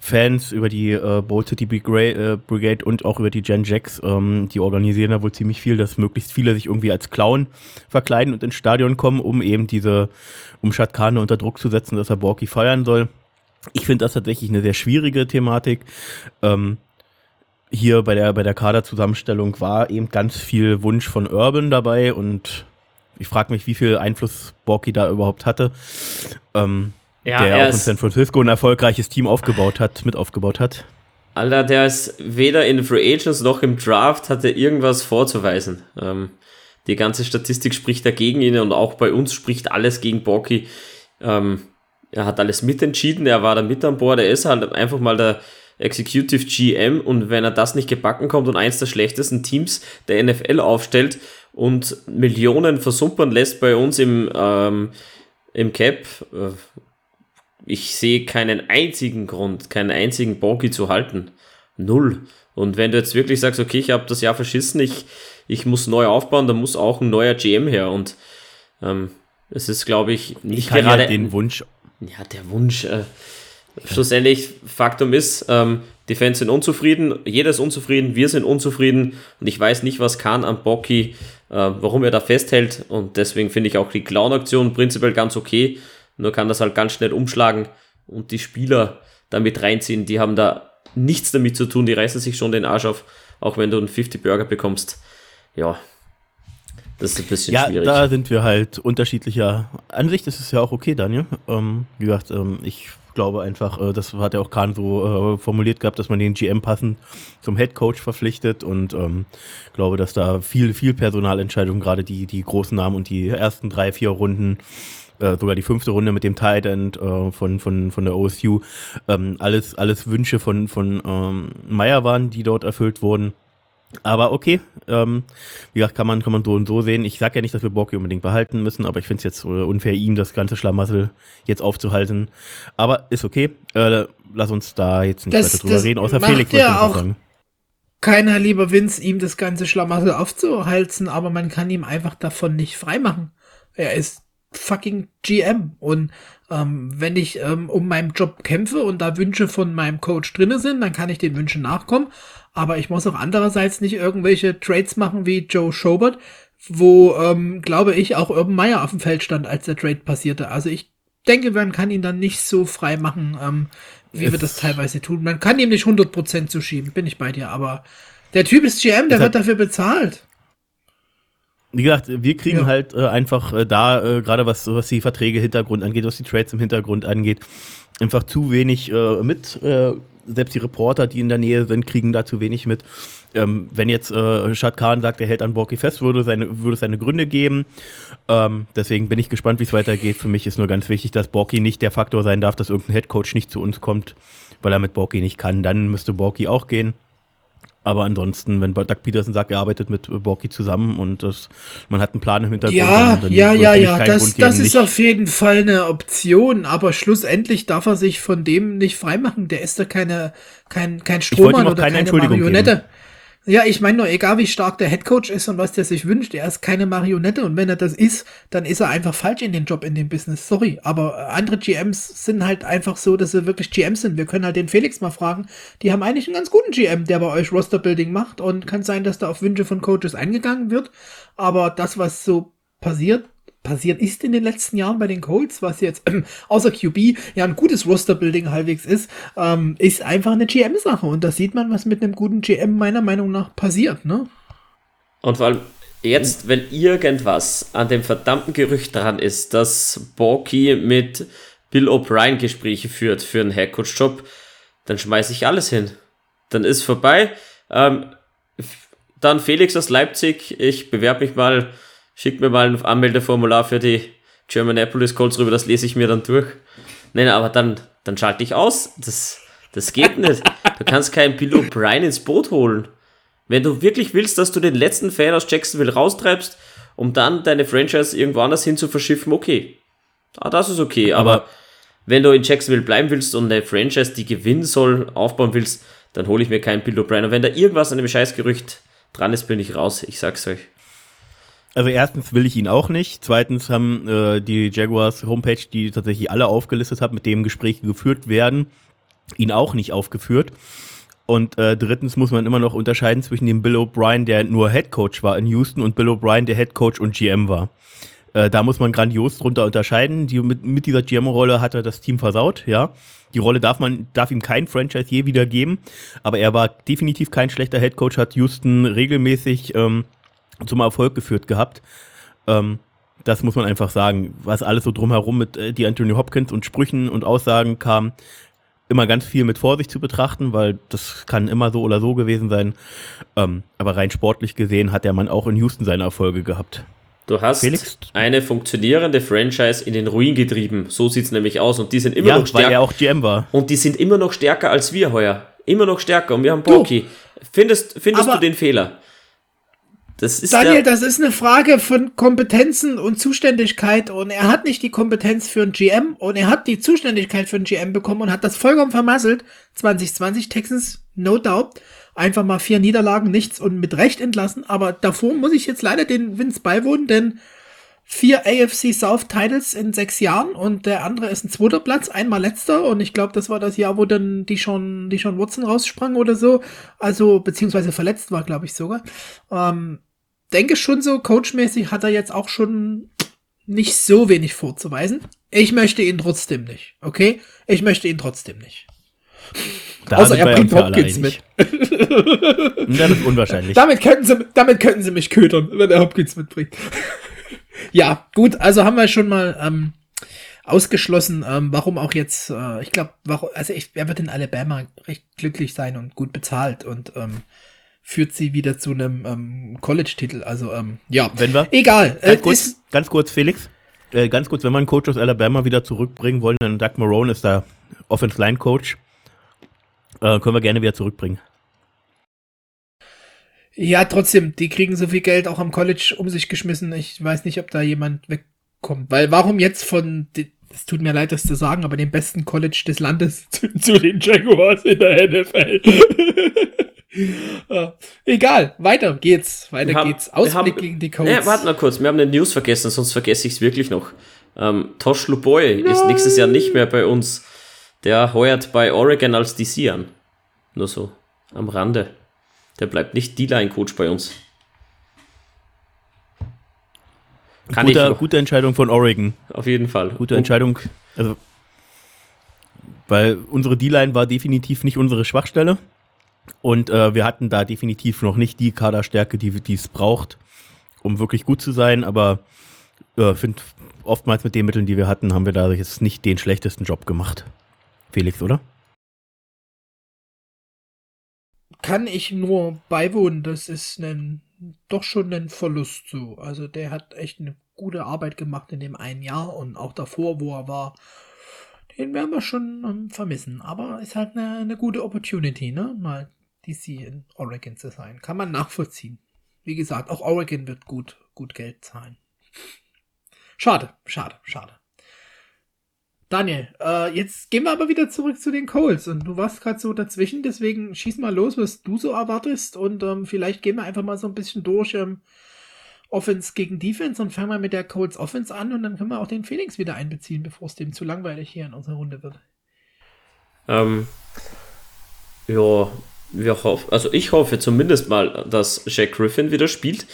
Fans über die äh, Bold City Brigade, äh, Brigade und auch über die Gen Jacks, ähm, die organisieren da wohl ziemlich viel, dass möglichst viele sich irgendwie als Clown verkleiden und ins Stadion kommen, um eben diese, um Shatkane unter Druck zu setzen, dass er Borky feiern soll. Ich finde das tatsächlich eine sehr schwierige Thematik. Ähm, hier bei der, bei der Kaderzusammenstellung war eben ganz viel Wunsch von Urban dabei und ich frage mich, wie viel Einfluss Borky da überhaupt hatte. Ähm, ja, der auch in San Francisco ein erfolgreiches Team aufgebaut hat, mit aufgebaut hat. Alter, der ist weder in Free Agents noch im Draft hatte irgendwas vorzuweisen. Ähm, die ganze Statistik spricht dagegen ihn und auch bei uns spricht alles gegen Borky. Ähm, er hat alles mitentschieden, er war da mit an Bord, er ist halt einfach mal der Executive GM und wenn er das nicht gebacken kommt und eins der schlechtesten Teams der NFL aufstellt und Millionen versumpern lässt bei uns im, ähm, im Cap, äh, ich sehe keinen einzigen Grund, keinen einzigen Bogey zu halten. Null. Und wenn du jetzt wirklich sagst, okay, ich habe das Jahr verschissen, ich, ich muss neu aufbauen, dann muss auch ein neuer GM her. Und ähm, es ist, glaube ich, nicht ich gerade ja den Wunsch. Ja, der Wunsch. Äh, schlussendlich, Faktum ist, ähm, die Fans sind unzufrieden, jeder ist unzufrieden, wir sind unzufrieden und ich weiß nicht, was Kahn am Bocky, warum er da festhält und deswegen finde ich auch die Clown-Aktion prinzipiell ganz okay, nur kann das halt ganz schnell umschlagen und die Spieler damit reinziehen, die haben da nichts damit zu tun, die reißen sich schon den Arsch auf, auch wenn du einen 50 Burger bekommst. Ja, das ist ein bisschen ja, schwierig. Ja, da sind wir halt unterschiedlicher Ansicht. Das ist ja auch okay, Daniel. Ähm, wie gesagt, ähm, ich glaube einfach, äh, das hat ja auch Kahn so äh, formuliert gehabt, dass man den GM passend zum Head Coach verpflichtet und ähm, glaube, dass da viel, viel Personalentscheidungen, gerade die, die großen Namen und die ersten drei, vier Runden äh, sogar die fünfte Runde mit dem Tight End äh, von, von, von der OSU, ähm, alles, alles Wünsche von, von ähm, Meyer waren, die dort erfüllt wurden. Aber okay, ähm, wie gesagt, kann man, kann man so und so sehen. Ich sage ja nicht, dass wir Borky unbedingt behalten müssen, aber ich finde es jetzt äh, unfair, ihm das ganze Schlamassel jetzt aufzuhalten. Aber ist okay. Äh, lass uns da jetzt nicht das, weiter drüber reden, außer Felix ja auch sagen. Keiner lieber Vince, ihm das ganze Schlamassel aufzuhalten, aber man kann ihm einfach davon nicht freimachen. Er ist fucking GM und ähm, wenn ich ähm, um meinen Job kämpfe und da Wünsche von meinem Coach drinne sind, dann kann ich den Wünschen nachkommen. Aber ich muss auch andererseits nicht irgendwelche Trades machen wie Joe Schobert, wo, ähm, glaube ich, auch Urban Meyer auf dem Feld stand, als der Trade passierte. Also ich denke, man kann ihn dann nicht so frei machen, ähm, wie es wir das teilweise tun. Man kann ihm nicht 100% zuschieben, bin ich bei dir, aber der Typ ist GM, der wird dafür bezahlt wie gesagt, wir kriegen ja. halt äh, einfach äh, da, äh, gerade was, was die Verträge Hintergrund angeht, was die Trades im Hintergrund angeht, einfach zu wenig äh, mit. Äh, selbst die Reporter, die in der Nähe sind, kriegen da zu wenig mit. Ähm, wenn jetzt äh, Shad Khan sagt, er hält an Borky fest, würde, seine, würde es seine Gründe geben. Ähm, deswegen bin ich gespannt, wie es weitergeht. Für mich ist nur ganz wichtig, dass Borky nicht der Faktor sein darf, dass irgendein Headcoach nicht zu uns kommt, weil er mit Borky nicht kann. Dann müsste Borky auch gehen. Aber ansonsten, wenn Doug Peterson sagt, er arbeitet mit Borky zusammen und das, man hat einen Plan im Hintergrund. Ja, ja, ja, ja, das, das ist auf jeden Fall eine Option, aber schlussendlich darf er sich von dem nicht freimachen. Der ist da keine, kein, kein Strohmann oder keine, keine Marionette. Geben. Ja, ich meine nur, egal wie stark der Headcoach ist und was der sich wünscht, er ist keine Marionette und wenn er das ist, dann ist er einfach falsch in den Job, in dem Business. Sorry, aber andere GMs sind halt einfach so, dass sie wirklich GMs sind. Wir können halt den Felix mal fragen. Die haben eigentlich einen ganz guten GM, der bei euch Rosterbuilding macht und kann sein, dass da auf Wünsche von Coaches eingegangen wird. Aber das, was so passiert, passiert ist in den letzten Jahren bei den Colts, was jetzt äh, außer QB ja ein gutes Roster-Building halbwegs ist, ähm, ist einfach eine GM-Sache. Und da sieht man, was mit einem guten GM meiner Meinung nach passiert, ne? Und vor allem jetzt, wenn irgendwas an dem verdammten Gerücht dran ist, dass Borky mit Bill O'Brien Gespräche führt für einen Headcoach-Job, dann schmeiße ich alles hin. Dann ist vorbei. Ähm, dann Felix aus Leipzig, ich bewerbe mich mal, schick mir mal ein Anmeldeformular für die Germanapolis Colts rüber, das lese ich mir dann durch. Nein, aber dann, dann schalte ich aus. Das, das geht nicht. Du kannst keinen Bill O'Brien ins Boot holen. Wenn du wirklich willst, dass du den letzten Fan aus Jacksonville raustreibst, um dann deine Franchise irgendwo anders hin zu verschiffen, okay. Ah, das ist okay, aber, aber wenn du in Jacksonville bleiben willst und eine Franchise, die gewinnen soll, aufbauen willst, dann hole ich mir keinen Bill O'Brien. Und wenn da irgendwas an dem Scheißgerücht dran ist, bin ich raus. Ich sag's euch. Also erstens will ich ihn auch nicht. Zweitens haben äh, die Jaguars Homepage, die tatsächlich alle aufgelistet hat, mit dem Gespräche geführt werden, ihn auch nicht aufgeführt. Und äh, drittens muss man immer noch unterscheiden zwischen dem Bill O'Brien, der nur Head Coach war in Houston, und Bill O'Brien, der Head Coach und GM war. Äh, da muss man grandios drunter unterscheiden. Die, mit, mit dieser GM-Rolle hat er das Team versaut, ja. Die Rolle darf man, darf ihm kein Franchise je wieder geben, aber er war definitiv kein schlechter Head Coach, hat Houston regelmäßig ähm, zum Erfolg geführt gehabt. Ähm, das muss man einfach sagen. Was alles so drumherum mit äh, die Anthony Hopkins und Sprüchen und Aussagen kam, immer ganz viel mit Vorsicht zu betrachten, weil das kann immer so oder so gewesen sein. Ähm, aber rein sportlich gesehen hat der Mann auch in Houston seine Erfolge gehabt. Du hast Felix? eine funktionierende Franchise in den Ruin getrieben. So sieht es nämlich aus. Und die sind immer ja, noch stärker. Weil er auch GM war. Und die sind immer noch stärker als wir heuer. Immer noch stärker. Und wir haben Borky. Findest, findest du den Fehler? Das ist Daniel, das ist eine Frage von Kompetenzen und Zuständigkeit und er hat nicht die Kompetenz für ein GM und er hat die Zuständigkeit für ein GM bekommen und hat das vollkommen vermasselt. 2020 Texans, no doubt. Einfach mal vier Niederlagen, nichts und mit Recht entlassen. Aber davor muss ich jetzt leider den Vince beiwohnen, denn vier AFC South Titles in sechs Jahren und der andere ist ein zweiter Platz, einmal letzter und ich glaube, das war das Jahr, wo dann die schon, die schon Watson raussprang oder so, also beziehungsweise verletzt war, glaube ich sogar. Ähm, denke schon so, coachmäßig hat er jetzt auch schon nicht so wenig vorzuweisen. Ich möchte ihn trotzdem nicht, okay? Ich möchte ihn trotzdem nicht. Da Außer er bringt Hopkins mit. das ist unwahrscheinlich. damit, könnten sie, damit könnten sie mich ködern, wenn er Hopkins mitbringt. Ja, gut, also haben wir schon mal ähm, ausgeschlossen, ähm, warum auch jetzt, äh, ich glaube, also ich, er wird in Alabama recht glücklich sein und gut bezahlt und ähm, führt sie wieder zu einem ähm, College-Titel. Also, ähm, ja. Wenn wir, Egal. Ganz, äh, kurz, ganz kurz, Felix. Äh, ganz kurz, wenn wir einen Coach aus Alabama wieder zurückbringen wollen, dann Doug Marone ist der Offense-Line-Coach. Äh, können wir gerne wieder zurückbringen. Ja, trotzdem, die kriegen so viel Geld auch am College um sich geschmissen. Ich weiß nicht, ob da jemand wegkommt. Weil warum jetzt von, es tut mir leid, das zu sagen, aber dem besten College des Landes zu, zu den Jaguars in der NFL? Egal, weiter geht's. Weiter haben, geht's. Ausblick haben, gegen die Colts. Ja, warte mal kurz, wir haben eine News vergessen, sonst vergesse ich es wirklich noch. Ähm, Tosh Luboy Nein. ist nächstes Jahr nicht mehr bei uns. Der heuert bei Oregon als DC an. Nur so, am Rande. Der bleibt nicht D-Line-Coach bei uns. Kann Guter, ich gute Entscheidung von Oregon. Auf jeden Fall. Gute Entscheidung. Also, weil unsere D-Line war definitiv nicht unsere Schwachstelle. Und äh, wir hatten da definitiv noch nicht die Kaderstärke, die es braucht, um wirklich gut zu sein. Aber ich äh, finde, oftmals mit den Mitteln, die wir hatten, haben wir da jetzt nicht den schlechtesten Job gemacht. Felix, oder? Kann ich nur beiwohnen. Das ist ein, doch schon ein Verlust so. Also der hat echt eine gute Arbeit gemacht in dem einen Jahr und auch davor, wo er war. Den werden wir schon ähm, vermissen. Aber ist halt eine, eine gute Opportunity, ne? Mal DC in Oregon zu sein. Kann man nachvollziehen. Wie gesagt, auch Oregon wird gut, gut Geld zahlen. Schade, schade, schade. Daniel, äh, jetzt gehen wir aber wieder zurück zu den Coles. Und du warst gerade so dazwischen, deswegen schieß mal los, was du so erwartest. Und ähm, vielleicht gehen wir einfach mal so ein bisschen durch ähm, Offense gegen Defense und fangen wir mit der Coles Offense an. Und dann können wir auch den Felix wieder einbeziehen, bevor es dem zu langweilig hier in unserer Runde wird. Ähm, ja, wir hoffen, also ich hoffe zumindest mal, dass Jack Griffin wieder spielt,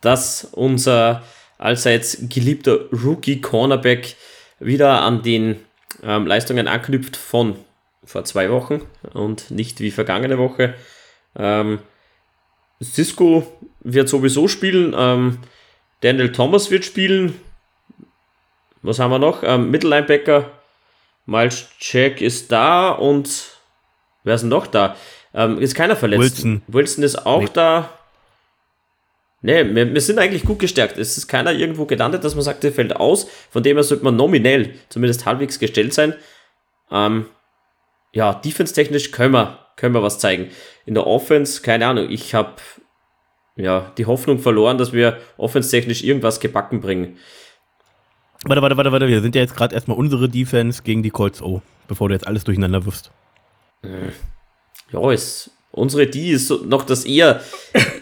dass unser allseits geliebter Rookie-Cornerback wieder an den ähm, Leistungen anknüpft von vor zwei Wochen und nicht wie vergangene Woche. Ähm, Cisco wird sowieso spielen. Ähm, Daniel Thomas wird spielen. Was haben wir noch? Ähm, Mittellinebacker. Miles Jack ist da und wer ist denn noch da? Ähm, ist keiner verletzt. Wilson. Wilson ist auch Nee. da. Nee, wir, wir sind eigentlich gut gestärkt. Es ist keiner irgendwo gelandet, dass man sagt, der fällt aus. Von dem her sollte man nominell zumindest halbwegs gestellt sein. Ähm, ja, defense-technisch können wir, können wir was zeigen. In der Offense, keine Ahnung, ich habe ja die Hoffnung verloren, dass wir offense-technisch irgendwas gebacken bringen. Warte, warte, warte, warte. Wir sind ja jetzt gerade erstmal unsere Defense gegen die Colts O, bevor du jetzt alles durcheinander wirfst. Ja, ist, unsere D ist noch das eher,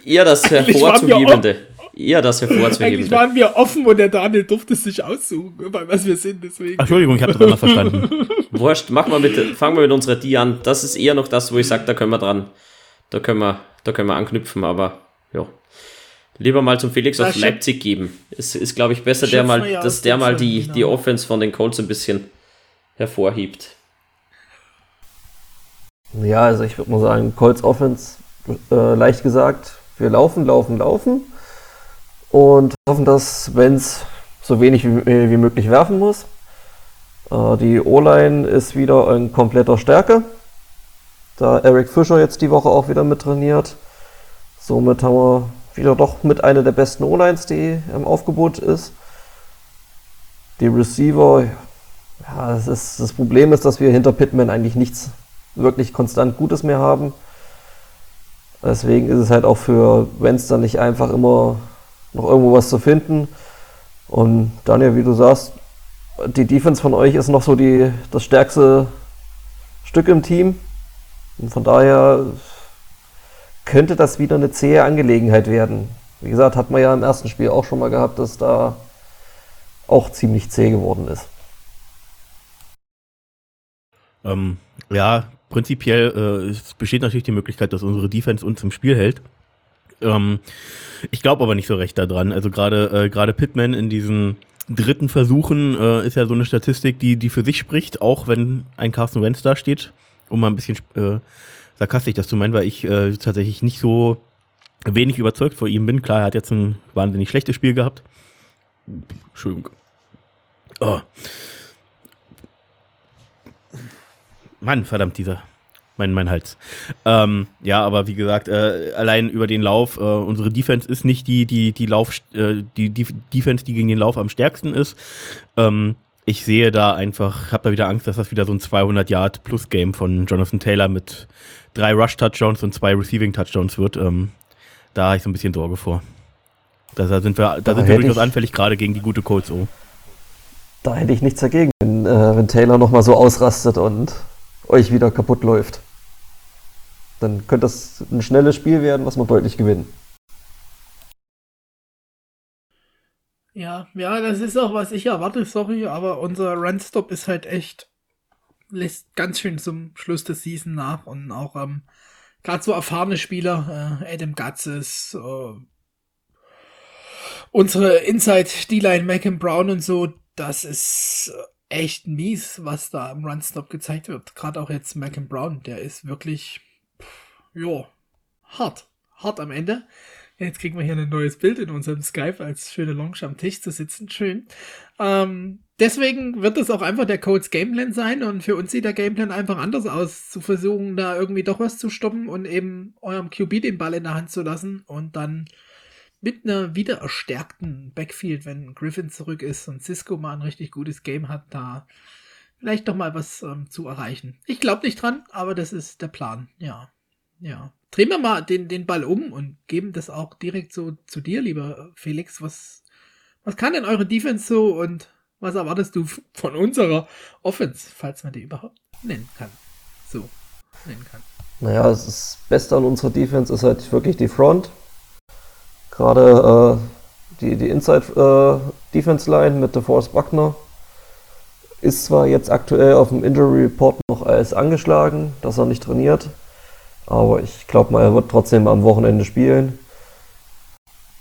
eher das Eigentlich wir hervorzuhebende. Eher das Eigentlich hervorzuhebende. waren wir offen und der Daniel durfte es sich aussuchen, bei was wir sind, deswegen. Ach, Entschuldigung, ich habe das anders verstanden. Wurscht, mach mal mit, fangen wir mit unserer D an. Das ist eher noch das, wo ich sage, da können wir dran, da können wir, da können wir anknüpfen, aber ja. Lieber mal zum Felix schöp- Leipzig geben. Es ist, glaube ich, besser, der mal, wir dass aus der mal die, genau. die Offense von den Colts ein bisschen hervorhebt. Ja, also ich würde mal sagen, Colts Offense, äh, leicht gesagt, wir laufen, laufen, laufen und hoffen, dass Wenz so wenig wie, wie möglich werfen muss. Äh, die O-Line ist wieder in kompletter Stärke, da Eric Fischer jetzt die Woche auch wieder mit trainiert. Somit haben wir wieder doch mit einer der besten O-Lines, die im Aufgebot ist. Die Receiver, ja, das, ist, das Problem ist, dass wir hinter Pittman eigentlich nichts wirklich konstant Gutes mehr haben. Deswegen ist es halt auch für Wenz dann nicht einfach immer noch irgendwo was zu finden. Und Daniel, wie du sagst, die Defense von euch ist noch so die, das stärkste Stück im Team. Und von daher könnte das wieder eine zähe Angelegenheit werden. Wie gesagt, hat man ja im ersten Spiel auch schon mal gehabt, dass da auch ziemlich zäh geworden ist. Ähm, ja, prinzipiell äh, es besteht natürlich die Möglichkeit, dass unsere Defense uns im Spiel hält. Ähm, ich glaube aber nicht so recht daran. Also gerade äh, gerade Pittman in diesen dritten Versuchen äh, ist ja so eine Statistik, die die für sich spricht, auch wenn ein Carsten Wentz da steht, um mal ein bisschen äh, sarkastisch das zu meinen, weil ich äh, tatsächlich nicht so wenig überzeugt vor ihm bin. Klar, er hat jetzt ein wahnsinnig schlechtes Spiel gehabt. Entschuldigung. Oh. Mann, verdammt, dieser. Mein, mein Hals. Ähm, ja, aber wie gesagt, äh, allein über den Lauf, äh, unsere Defense ist nicht die, die, die Lauf, äh, die, die Defense, die gegen den Lauf am stärksten ist. Ähm, ich sehe da einfach, habe da wieder Angst, dass das wieder so ein 200-Yard-Plus-Game von Jonathan Taylor mit drei Rush-Touchdowns und zwei Receiving-Touchdowns wird. Ähm, da habe ich so ein bisschen Sorge vor. Da, da sind wir, da Da sind wir durchaus ich- anfällig, gerade gegen die gute Colts. Oh. Da hätte ich nichts dagegen, wenn, äh, wenn Taylor nochmal so ausrastet und euch wieder kaputt läuft. Dann könnte das ein schnelles Spiel werden, was wir deutlich gewinnen. Ja, ja, das ist auch, was ich erwarte, sorry, aber unser Runstop ist halt echt, lässt ganz schön zum Schluss der Season nach und auch ähm, gerade so erfahrene Spieler, äh, Adam Gutzes, äh, unsere Inside D-Line, Macam Brown und so, das ist echt mies, was da im Runstop gezeigt wird. Gerade auch jetzt Macam Brown, der ist wirklich, ja, hart, hart am Ende. Jetzt kriegen wir hier ein neues Bild in unserem Skype, als schöne Lounge am Tisch zu sitzen. Schön. Ähm, deswegen wird es auch einfach der Codes Gameplan sein und für uns sieht der Gameplan einfach anders aus, zu versuchen, da irgendwie doch was zu stoppen und eben eurem QB den Ball in der Hand zu lassen und dann mit einer wieder erstärkten Backfield, wenn Griffin zurück ist und Cisco mal ein richtig gutes Game hat, da vielleicht doch mal was ähm, zu erreichen. Ich glaube nicht dran, aber das ist der Plan. Ja, ja. Drehen wir mal den, den Ball um und geben das auch direkt so zu dir, lieber Felix. Was, was kann denn eure Defense so und was erwartest du von unserer Offense, falls man die überhaupt nennen kann? So, nennen kann. Naja, das Beste an unserer Defense ist halt wirklich die Front. Gerade äh, die, die Inside äh, Defense Line mit DeForest Buckner ist zwar jetzt aktuell auf dem Injury Report noch als angeschlagen, dass er nicht trainiert, aber ich glaube mal, er wird trotzdem am Wochenende spielen.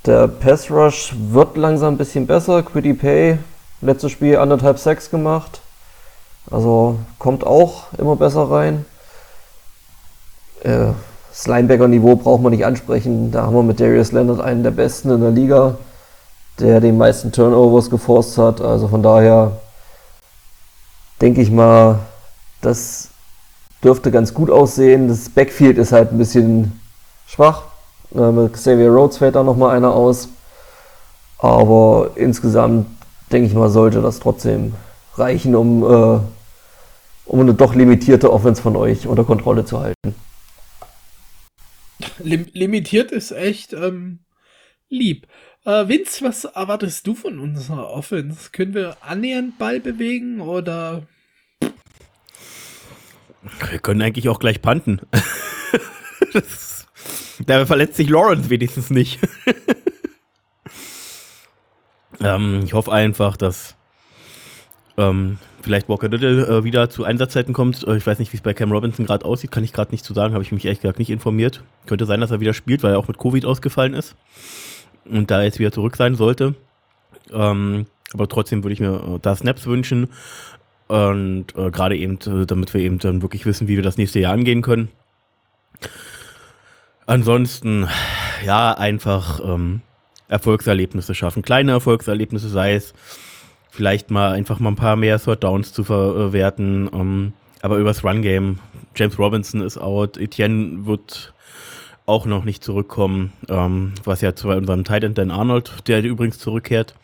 Der Pass Rush wird langsam ein bisschen besser. Quiddy Pay, letztes Spiel anderthalb Sacks gemacht. Also kommt auch immer besser rein. Äh, das Linebacker-Niveau braucht man nicht ansprechen. Da haben wir mit Darius Leonard einen der besten in der Liga, der die meisten Turnovers geforst hat. Also von daher denke ich mal, das dürfte ganz gut aussehen. Das Backfield ist halt ein bisschen schwach. Mit Xavier Rhodes fällt da nochmal einer aus. Aber insgesamt denke ich mal, sollte das trotzdem reichen, um, äh, um eine doch limitierte Offense von euch unter Kontrolle zu halten. Lim limitiert ist echt ähm, lieb. Äh, Vince, was erwartest du von unserer Offense? Können wir annähernd Ball bewegen oder? Wir können eigentlich auch gleich panten. da verletzt sich Lawrence wenigstens nicht. ähm, ich hoffe einfach, dass ähm, vielleicht Walker Little äh, wieder zu Einsatzzeiten kommt. Äh, ich weiß nicht, wie es bei Cam Robinson gerade aussieht, kann ich gerade nicht zu sagen, habe ich mich ehrlich gesagt nicht informiert. Könnte sein, dass er wieder spielt, weil er auch mit Covid ausgefallen ist und da jetzt wieder zurück sein sollte. Ähm, aber trotzdem würde ich mir äh, da Snaps wünschen und äh, gerade eben, äh, damit wir eben dann wirklich wissen, wie wir das nächste Jahr angehen können. Ansonsten, ja, einfach ähm, Erfolgserlebnisse schaffen. Kleine Erfolgserlebnisse, sei es vielleicht mal einfach mal ein paar mehr Third Downs zu verwerten. Um, ähm, aber übers Run Game, James Robinson ist out, Etienne wird auch noch nicht zurückkommen, ähm, was ja zu unserem Titan Dan Arnold, der übrigens zurückkehrt,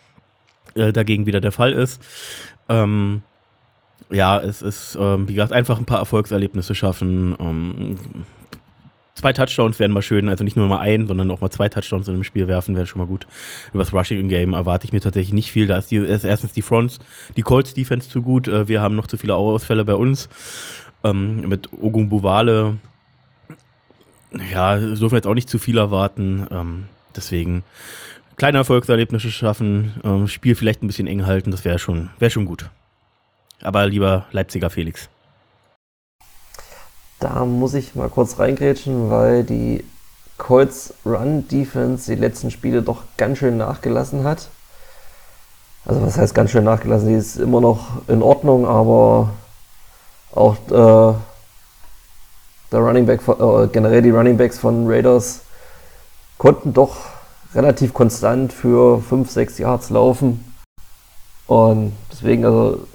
äh, dagegen wieder der Fall ist. Ähm, ja, es ist, wie gesagt, einfach ein paar Erfolgserlebnisse schaffen. Zwei Touchdowns wären mal schön, also nicht nur mal ein, sondern auch mal zwei Touchdowns in einem Spiel werfen, wäre schon mal gut. Über das Rushing Game erwarte ich mir tatsächlich nicht viel. Da ist, die, ist erstens die Fronts, die Colts Defense zu gut. Äh, wir haben noch zu viele Ausfälle bei uns. Ähm, mit Ogun Buvale. Ja, dürfen wir jetzt auch nicht zu viel erwarten. Ähm, deswegen kleine Erfolgserlebnisse schaffen, ähm, Spiel vielleicht ein bisschen eng halten, das wäre schon, wär schon gut. Aber lieber Leipziger Felix. Da muss ich mal kurz reingrätschen, weil die Colts Run Defense die letzten Spiele doch ganz schön nachgelassen hat. Also was heißt ganz schön nachgelassen? Die ist immer noch in Ordnung, aber auch äh, der Running Back, äh, generell die Running Backs von Raiders konnten doch relativ konstant für 5, 6 Yards laufen. Und deswegen, also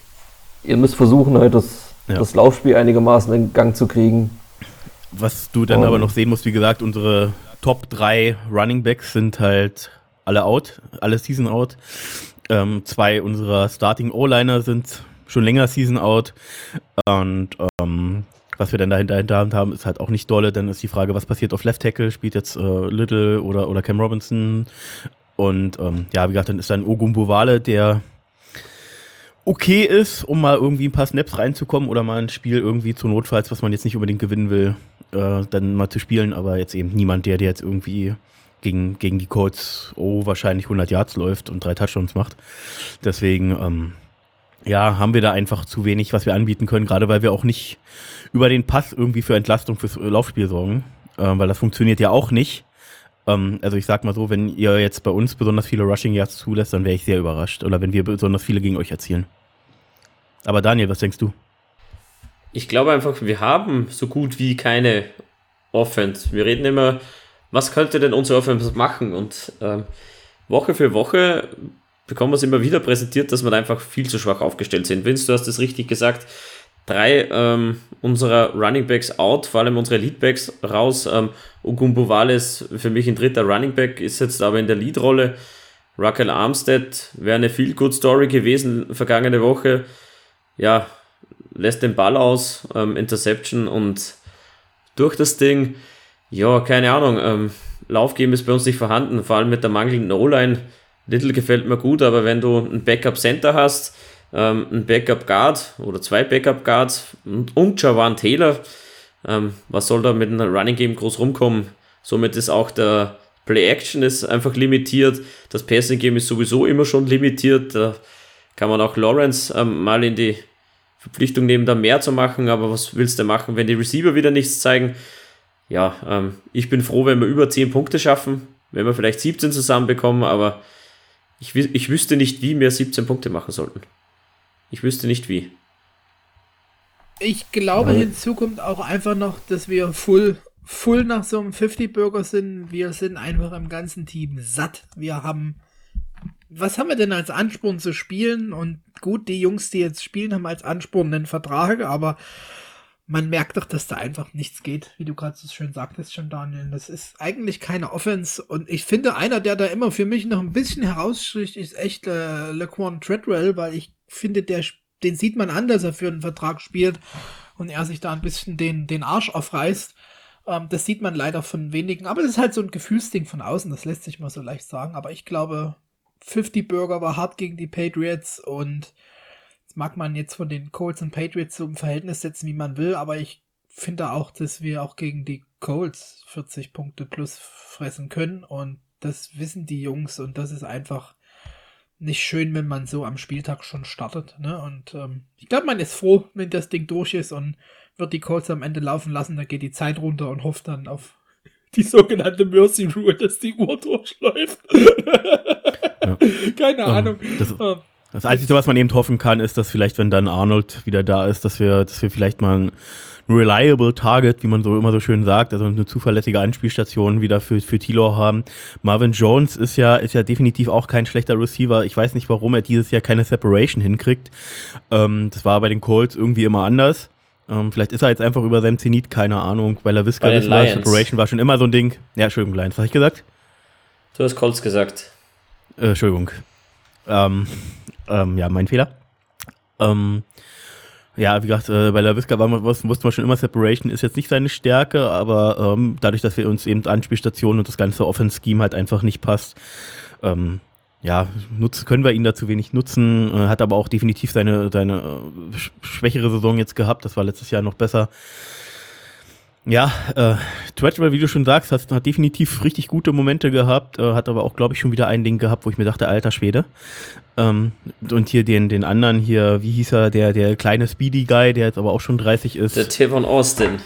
ihr müsst versuchen, halt das ja. das Laufspiel einigermaßen in Gang zu kriegen. Was du dann um, aber noch sehen musst, wie gesagt, unsere Top 3 Running Backs sind halt alle out, alle Season out. Ähm, zwei unserer Starting O-Liner sind schon länger Season out. Und ähm, was wir dann dahinter haben, ist halt auch nicht dolle. Dann ist die Frage, was passiert auf Left Tackle? Spielt jetzt äh, Little oder, oder Cam Robinson? Und ähm, ja, wie gesagt, dann ist dann Ogum Bovale, der okay ist, um mal irgendwie ein paar Snaps reinzukommen oder mal ein Spiel irgendwie zu Notfalls, was man jetzt nicht unbedingt gewinnen will, äh, dann mal zu spielen, aber jetzt eben niemand, der, der jetzt irgendwie gegen, gegen die Colts, oh, wahrscheinlich 100 Yards läuft und drei Touchdowns macht. Deswegen, ähm, ja, haben wir da einfach zu wenig, was wir anbieten können, gerade weil wir auch nicht über den Pass irgendwie für Entlastung fürs Laufspiel sorgen, äh, weil das funktioniert ja auch nicht. Ähm, also ich sag mal so, wenn ihr jetzt bei uns besonders viele Rushing Yards zulässt, dann wäre ich sehr überrascht. Oder wenn wir besonders viele gegen euch erzielen. Aber Daniel, was denkst du? Ich glaube einfach, wir haben so gut wie keine Offense. Wir reden immer, was könnte denn unsere Offense machen? Und ähm, Woche für Woche bekommen wir es immer wieder präsentiert, dass wir einfach viel zu schwach aufgestellt sind. Vince, du hast es richtig gesagt. Drei ähm, unserer Running Backs out, vor allem unsere Leadbacks raus. Ähm, Ogumbu Wales für mich ein dritter Running Back, ist jetzt aber in der Leadrolle. Raquel Armstead wäre eine viel good Story gewesen vergangene Woche ja, lässt den Ball aus, ähm, Interception und durch das Ding, ja, keine Ahnung, ähm, Laufgame ist bei uns nicht vorhanden, vor allem mit der mangelnden O-Line. Little gefällt mir gut, aber wenn du ein Backup Center hast, ähm, ein Backup Guard oder zwei Backup Guards und, und Javan Taylor, ähm, was soll da mit einem Running Game groß rumkommen? Somit ist auch der Play Action ist einfach limitiert, das Passing Game ist sowieso immer schon limitiert. Da kann man auch Lawrence ähm, mal in die Verpflichtung nehmen, da mehr zu machen, aber was willst du machen, wenn die Receiver wieder nichts zeigen? Ja, ähm, ich bin froh, wenn wir über 10 Punkte schaffen, wenn wir vielleicht 17 zusammenbekommen, aber ich, ich wüsste nicht, wie wir 17 Punkte machen sollten. Ich wüsste nicht wie. Ich glaube, hinzu kommt auch einfach noch, dass wir Full full nach so einem 50-Burger sind. Wir sind einfach im ganzen Team satt. Wir haben. Was haben wir denn als Ansporn zu spielen? Und gut, die Jungs, die jetzt spielen, haben als Ansporn einen Vertrag, aber man merkt doch, dass da einfach nichts geht, wie du gerade so schön sagtest schon, Daniel. Das ist eigentlich keine Offense. Und ich finde, einer, der da immer für mich noch ein bisschen herausstricht, ist echt äh, Laquan Treadwell, weil ich finde, der, den sieht man an, dass er für einen Vertrag spielt und er sich da ein bisschen den, den Arsch aufreißt. Ähm, das sieht man leider von wenigen. Aber das ist halt so ein Gefühlsding von außen, das lässt sich mal so leicht sagen. Aber ich glaube, 50 Burger war hart gegen die Patriots und das mag man jetzt von den Colts und Patriots so im Verhältnis setzen, wie man will, aber ich finde auch, dass wir auch gegen die Colts 40 Punkte plus fressen können und das wissen die Jungs und das ist einfach nicht schön, wenn man so am Spieltag schon startet. Ne? Und ähm, ich glaube, man ist froh, wenn das Ding durch ist und wird die Colts am Ende laufen lassen, dann geht die Zeit runter und hofft dann auf die sogenannte Mercy Rule, dass die Uhr durchläuft. ja. Keine um, Ahnung. Das, ähm, das Einzige, was man eben hoffen kann, ist, dass vielleicht, wenn dann Arnold wieder da ist, dass wir, dass wir vielleicht mal ein reliable Target, wie man so immer so schön sagt, also eine zuverlässige Anspielstation wieder für, für Tilo haben. Marvin Jones ist ja, ist ja definitiv auch kein schlechter Receiver. Ich weiß nicht, warum er dieses Jahr keine Separation hinkriegt. Ähm, das war bei den Colts irgendwie immer anders. Ähm, vielleicht ist er jetzt einfach über seinem Zenit, keine Ahnung, weil er Wiska war, Separation war schon immer so ein Ding. Ja, Entschuldigung, Lions, was habe ich gesagt? Du hast Colts gesagt. Äh, Entschuldigung. Ähm, ähm, ja, mein Fehler. Ähm, ja, wie gesagt, äh, bei LaVisca wusste man schon immer, Separation ist jetzt nicht seine Stärke, aber ähm, dadurch, dass wir uns eben Anspielstationen und das ganze Offense-Scheme halt einfach nicht passt, ähm, ja, nutzen, können wir ihn da zu wenig nutzen, äh, hat aber auch definitiv seine, seine äh, schwächere Saison jetzt gehabt, das war letztes Jahr noch besser. Ja, äh, Treadwell, wie du schon sagst, hat, hat definitiv richtig gute Momente gehabt, äh, hat aber auch, glaube ich, schon wieder ein Ding gehabt, wo ich mir dachte, alter Schwede. Ähm, und hier den, den anderen hier, wie hieß er, der, der kleine Speedy Guy, der jetzt aber auch schon 30 ist. Der Tavon Austin.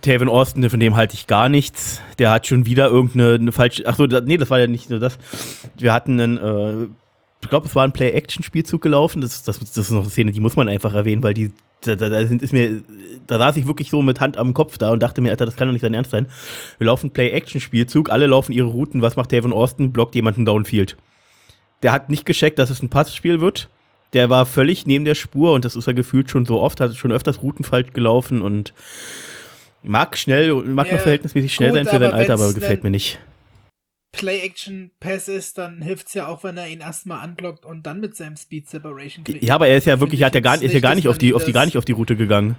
Tavon Austin, von dem halte ich gar nichts. Der hat schon wieder irgendeine eine falsche. Achso, nee, das war ja nicht nur das. Wir hatten einen, äh, ich glaube, es war ein Play-Action-Spielzug gelaufen. Das, das, das ist noch eine Szene, die muss man einfach erwähnen, weil die da, da, da, sind, ist mir, da saß ich wirklich so mit Hand am Kopf da und dachte mir, Alter, das kann doch nicht sein Ernst sein. Wir laufen Play-Action-Spielzug, alle laufen ihre Routen. Was macht Tavon Austin? Blockt jemanden Downfield. Der hat nicht gescheckt, dass es ein Passspiel wird. Der war völlig neben der Spur und das ist er gefühlt schon so oft, hat schon öfters Routen falsch gelaufen und mag schnell, mag ja, noch verhältnismäßig schnell gut, sein für sein Alter, aber gefällt mir nicht. Play-Action-Pass ist, dann hilft es ja auch, wenn er ihn erstmal anblockt und dann mit seinem Speed Separation kriegt. Ja, aber er ist ja wirklich, hat ja gar, ist ja gar nicht auf die, auf die, gar nicht auf die Route gegangen.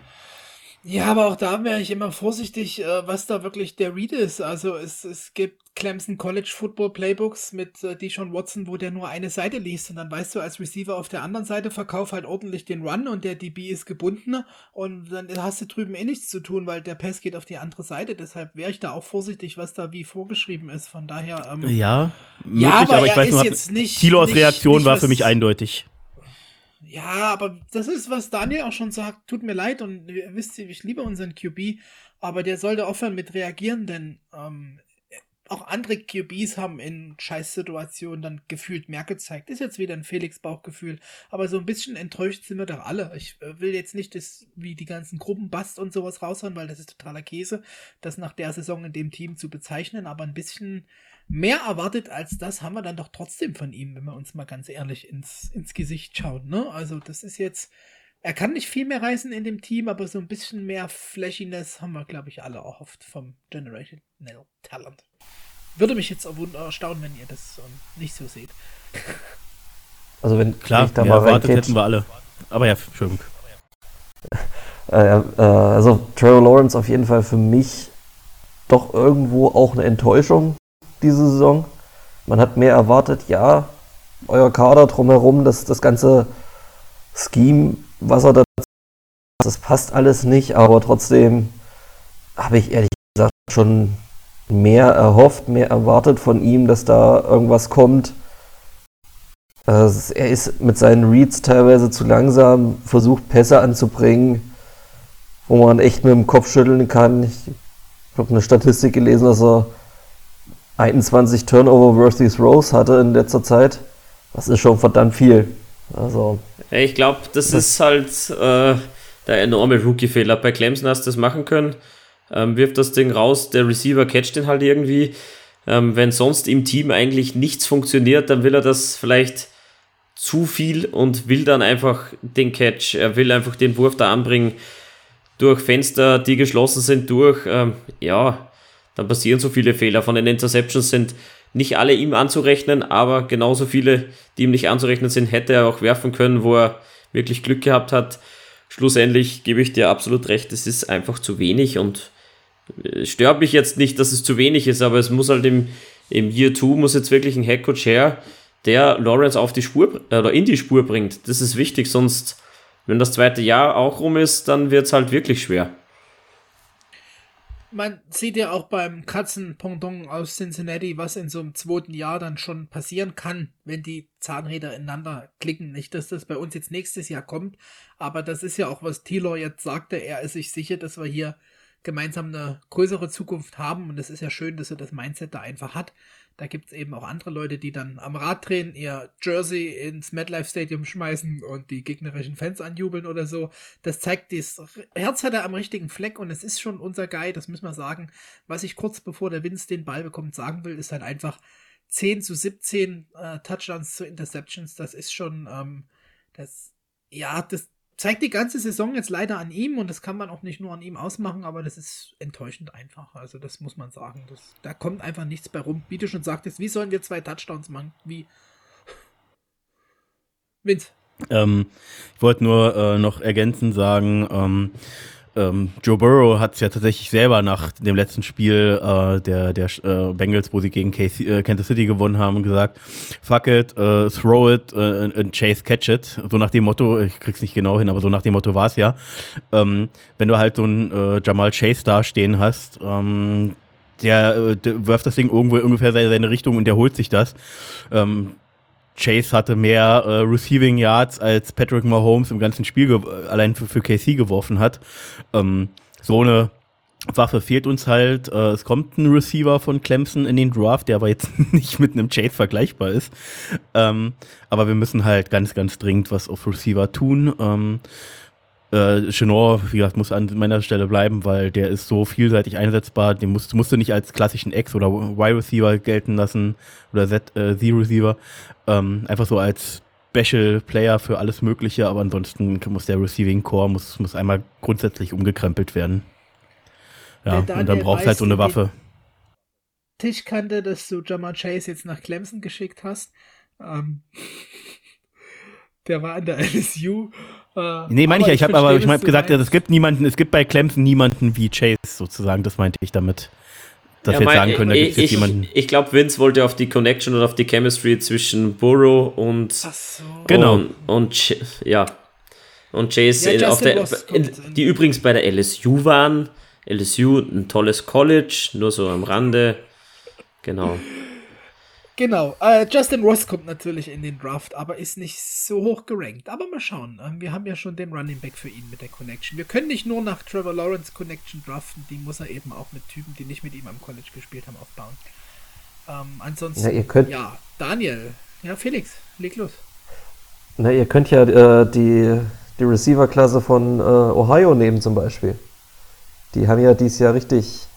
Ja, aber auch da wäre ich immer vorsichtig, äh, was da wirklich der Read ist. Also es, es gibt Clemson College Football Playbooks mit äh, Deshaun Watson, wo der nur eine Seite liest und dann weißt du als Receiver auf der anderen Seite verkauf halt ordentlich den Run und der DB ist gebunden und dann hast du drüben eh nichts zu tun, weil der Pass geht auf die andere Seite. Deshalb wäre ich da auch vorsichtig, was da wie vorgeschrieben ist. Von daher. Ähm, ja, möglich, ja, aber, aber ich weiß noch, jetzt nicht. Tilos Reaktion nicht, war für mich eindeutig. Ja, aber das ist, was Daniel auch schon sagt. Tut mir leid und ihr wisst, ich liebe unseren QB, aber der sollte aufhören mit reagieren, denn ähm, auch andere QBs haben in Scheißsituationen dann gefühlt mehr gezeigt. Ist jetzt wieder ein Felix-Bauchgefühl, aber so ein bisschen enttäuscht sind wir doch alle. Ich äh, will jetzt nicht das, wie die ganzen Gruppenbast und sowas raushauen, weil das ist totaler Käse, das nach der Saison in dem Team zu bezeichnen, aber ein bisschen mehr erwartet als das haben wir dann doch trotzdem von ihm, wenn wir uns mal ganz ehrlich ins, ins Gesicht schauen. Ne? Also das ist jetzt, er kann nicht viel mehr reißen in dem Team, aber so ein bisschen mehr Flashiness haben wir, glaube ich, alle erhofft vom Generational Talent. Würde mich jetzt erstaunen, wenn ihr das ähm, nicht so seht. Also wenn klar, ich da mal erwartet hätten wir alle. Aber ja, Entschuldigung. Äh, äh, also Trevor Lawrence auf jeden Fall für mich doch irgendwo auch eine Enttäuschung diese Saison. Man hat mehr erwartet, ja, euer Kader drumherum, das, das ganze Scheme, was er da das passt alles nicht, aber trotzdem habe ich ehrlich gesagt schon mehr erhofft, mehr erwartet von ihm, dass da irgendwas kommt. er ist mit seinen Reads teilweise zu langsam, versucht Pässe anzubringen, wo man echt mit dem Kopf schütteln kann. Ich habe eine Statistik gelesen, dass er 21 Turnover-worthy Throws hatte in letzter Zeit. Das ist schon verdammt viel. Also, ich glaube, das, das, ist halt äh, der enorme Rookie-Fehler. Bei Clemson hast du das machen können. Ähm, wirft das Ding raus, der Receiver catcht den halt irgendwie. Ähm, wenn sonst im Team eigentlich nichts funktioniert, dann will er das vielleicht zu viel und will dann einfach den Catch. Er will einfach den Wurf da anbringen durch Fenster, die geschlossen sind, durch. Ähm, ja, dann passieren so viele Fehler. Von den Interceptions sind nicht alle ihm anzurechnen, aber genauso viele, die ihm nicht anzurechnen sind, hätte er auch werfen können, wo er wirklich Glück gehabt hat. Schlussendlich gebe ich dir absolut recht, es ist einfach zu wenig und stört mich jetzt nicht, dass es zu wenig ist, aber es muss halt im, im Year 2 muss jetzt wirklich ein Headcoach her, der Lawrence auf die Spur äh, oder in die Spur bringt. Das ist wichtig, sonst, wenn das zweite Jahr auch rum ist, dann wird es halt wirklich schwer. Man sieht ja auch beim Katzenpendant aus Cincinnati, was in so einem zweiten Jahr dann schon passieren kann, wenn die Zahnräder ineinander klicken. Nicht, dass das bei uns jetzt nächstes Jahr kommt, aber das ist ja auch, was Taylor jetzt sagte. Er ist sich sicher, dass wir hier gemeinsam eine größere Zukunft haben. Und es ist ja schön, dass er das Mindset da einfach hat. Da gibt es eben auch andere Leute, die dann am Rad drehen, ihr Jersey ins MetLife Stadium schmeißen und die gegnerischen Fans anjubeln oder so. Das zeigt, das Herz hat er am richtigen Fleck und es ist schon unser Guy, das müssen wir sagen. Was ich kurz bevor der Vince den Ball bekommt sagen will, ist halt einfach 10 zu 17 äh, Touchdowns zu Interceptions. Das ist schon, ähm, das, ja, das, zeigt die ganze Saison jetzt leider an ihm und das kann man auch nicht nur an ihm ausmachen, aber das ist enttäuschend einfach. Also das muss man sagen. Das, da kommt einfach nichts bei rum. Wie du schon sagtest, wie sollen wir zwei Touchdowns machen? Wie? Vince. Ähm, ich wollte nur äh, noch ergänzend sagen, ähm, ähm, Joe Burrow hat es ja tatsächlich selber nach dem letzten Spiel äh, der, der äh, Bengals, wo sie gegen KC, äh, Kansas City gewonnen haben, gesagt, fuck it, uh, throw it uh, and Chase catch it. So nach dem Motto, ich krieg's nicht genau hin, aber so nach dem Motto war es ja. Ähm, wenn du halt so einen äh, Jamal Chase da stehen hast, ähm, der, äh, der wirft das Ding irgendwo ungefähr seine Richtung und der holt sich das. Ähm, Chase hatte mehr äh, Receiving Yards als Patrick Mahomes im ganzen Spiel allein für, für KC geworfen hat. Ähm, so eine Waffe fehlt uns halt. Äh, es kommt ein Receiver von Clemson in den Draft, der aber jetzt nicht mit einem Chase vergleichbar ist. Ähm, aber wir müssen halt ganz, ganz dringend was auf Receiver tun. Ähm, äh, Chenor, wie gesagt, muss an meiner Stelle bleiben, weil der ist so vielseitig einsetzbar. Den musst, musst du nicht als klassischen Ex- oder Y-Receiver gelten lassen oder Z-Receiver. Äh, ähm, einfach so als Special Player für alles Mögliche, aber ansonsten muss der Receiving Core muss, muss einmal grundsätzlich umgekrempelt werden. Ja, und dann brauchst du halt so eine Waffe. Tischkante, dass du Jamal Chase jetzt nach Clemson geschickt hast. Ähm, der war an der LSU äh, nee, meine ich ja. Ich habe aber ich hab gesagt, es gibt niemanden, es gibt bei Clemson niemanden wie Chase sozusagen. Das meinte ich damit. Dass ja, wir jetzt sagen können, da gibt es jetzt jemanden. Ich glaube, Vince wollte auf die Connection und auf die Chemistry zwischen Burrow und. So. Genau. Und, und, ja. Und Chase, ja, in, auf der, in, die übrigens bei der LSU waren. LSU, ein tolles College, nur so am Rande. Genau. Genau, äh, Justin Ross kommt natürlich in den Draft, aber ist nicht so hoch gerankt. Aber mal schauen. Ähm, wir haben ja schon den Running Back für ihn mit der Connection. Wir können nicht nur nach Trevor Lawrence Connection draften, die muss er eben auch mit Typen, die nicht mit ihm am College gespielt haben, aufbauen. Ähm, ansonsten, ja, ihr könnt, ja, Daniel, ja, Felix, leg los. Na, ihr könnt ja äh, die, die Receiver-Klasse von äh, Ohio nehmen zum Beispiel. Die haben ja dieses Jahr richtig